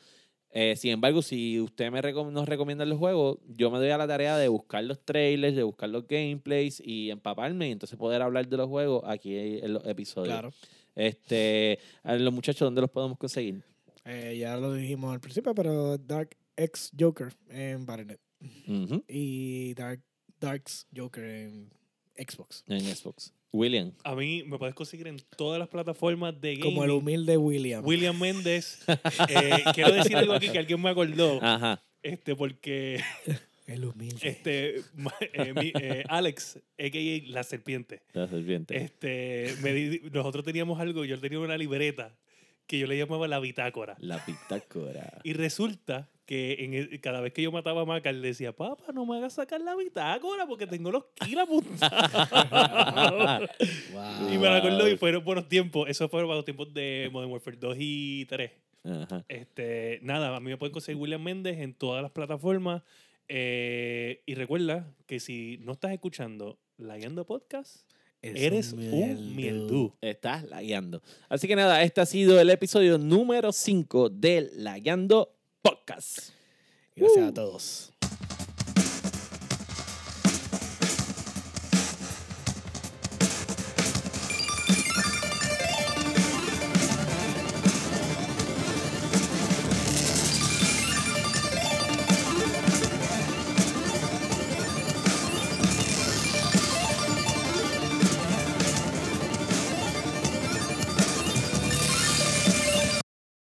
Eh, sin embargo, si usted me recom- nos recomienda los juegos, yo me doy a la tarea de buscar los trailers, de buscar los gameplays y empaparme y entonces poder hablar de los juegos aquí en los episodios. Claro. Este, a los muchachos, ¿dónde los podemos conseguir? Eh, ya lo dijimos al principio, pero Dark X Joker en Battle.net y Dark Darks Joker en Xbox. En Xbox. William. A mí me puedes conseguir en todas las plataformas de gaming. Como el humilde William. William Méndez. (laughs) Eh, quiero decir algo aquí que alguien me acordó. Ajá. Este, porque el humilde. este, (laughs) eh, mi- eh, Alex, a.k.a. La Serpiente, La serpiente. este, me di- nosotros teníamos algo, yo tenía una libreta que yo le llamaba la bitácora. La bitácora. Y resulta que en el- cada vez que yo mataba a Maca, él decía, papá, no me hagas sacar la bitácora porque tengo los kills apuntados. Wow. (laughs) y me la acordó y fueron buenos tiempos. Eso fueron buenos tiempos de Modern Warfare 2 y 3. Ajá. Este, nada, a mí me pueden conseguir William Méndez en todas las plataformas. Eh, y recuerda que si no estás escuchando Layando Podcast, Es eres un mieldú. Estás lagueando. Así que nada, este ha sido el episodio número 5 del Lagueando Podcast. Gracias Uh. a todos.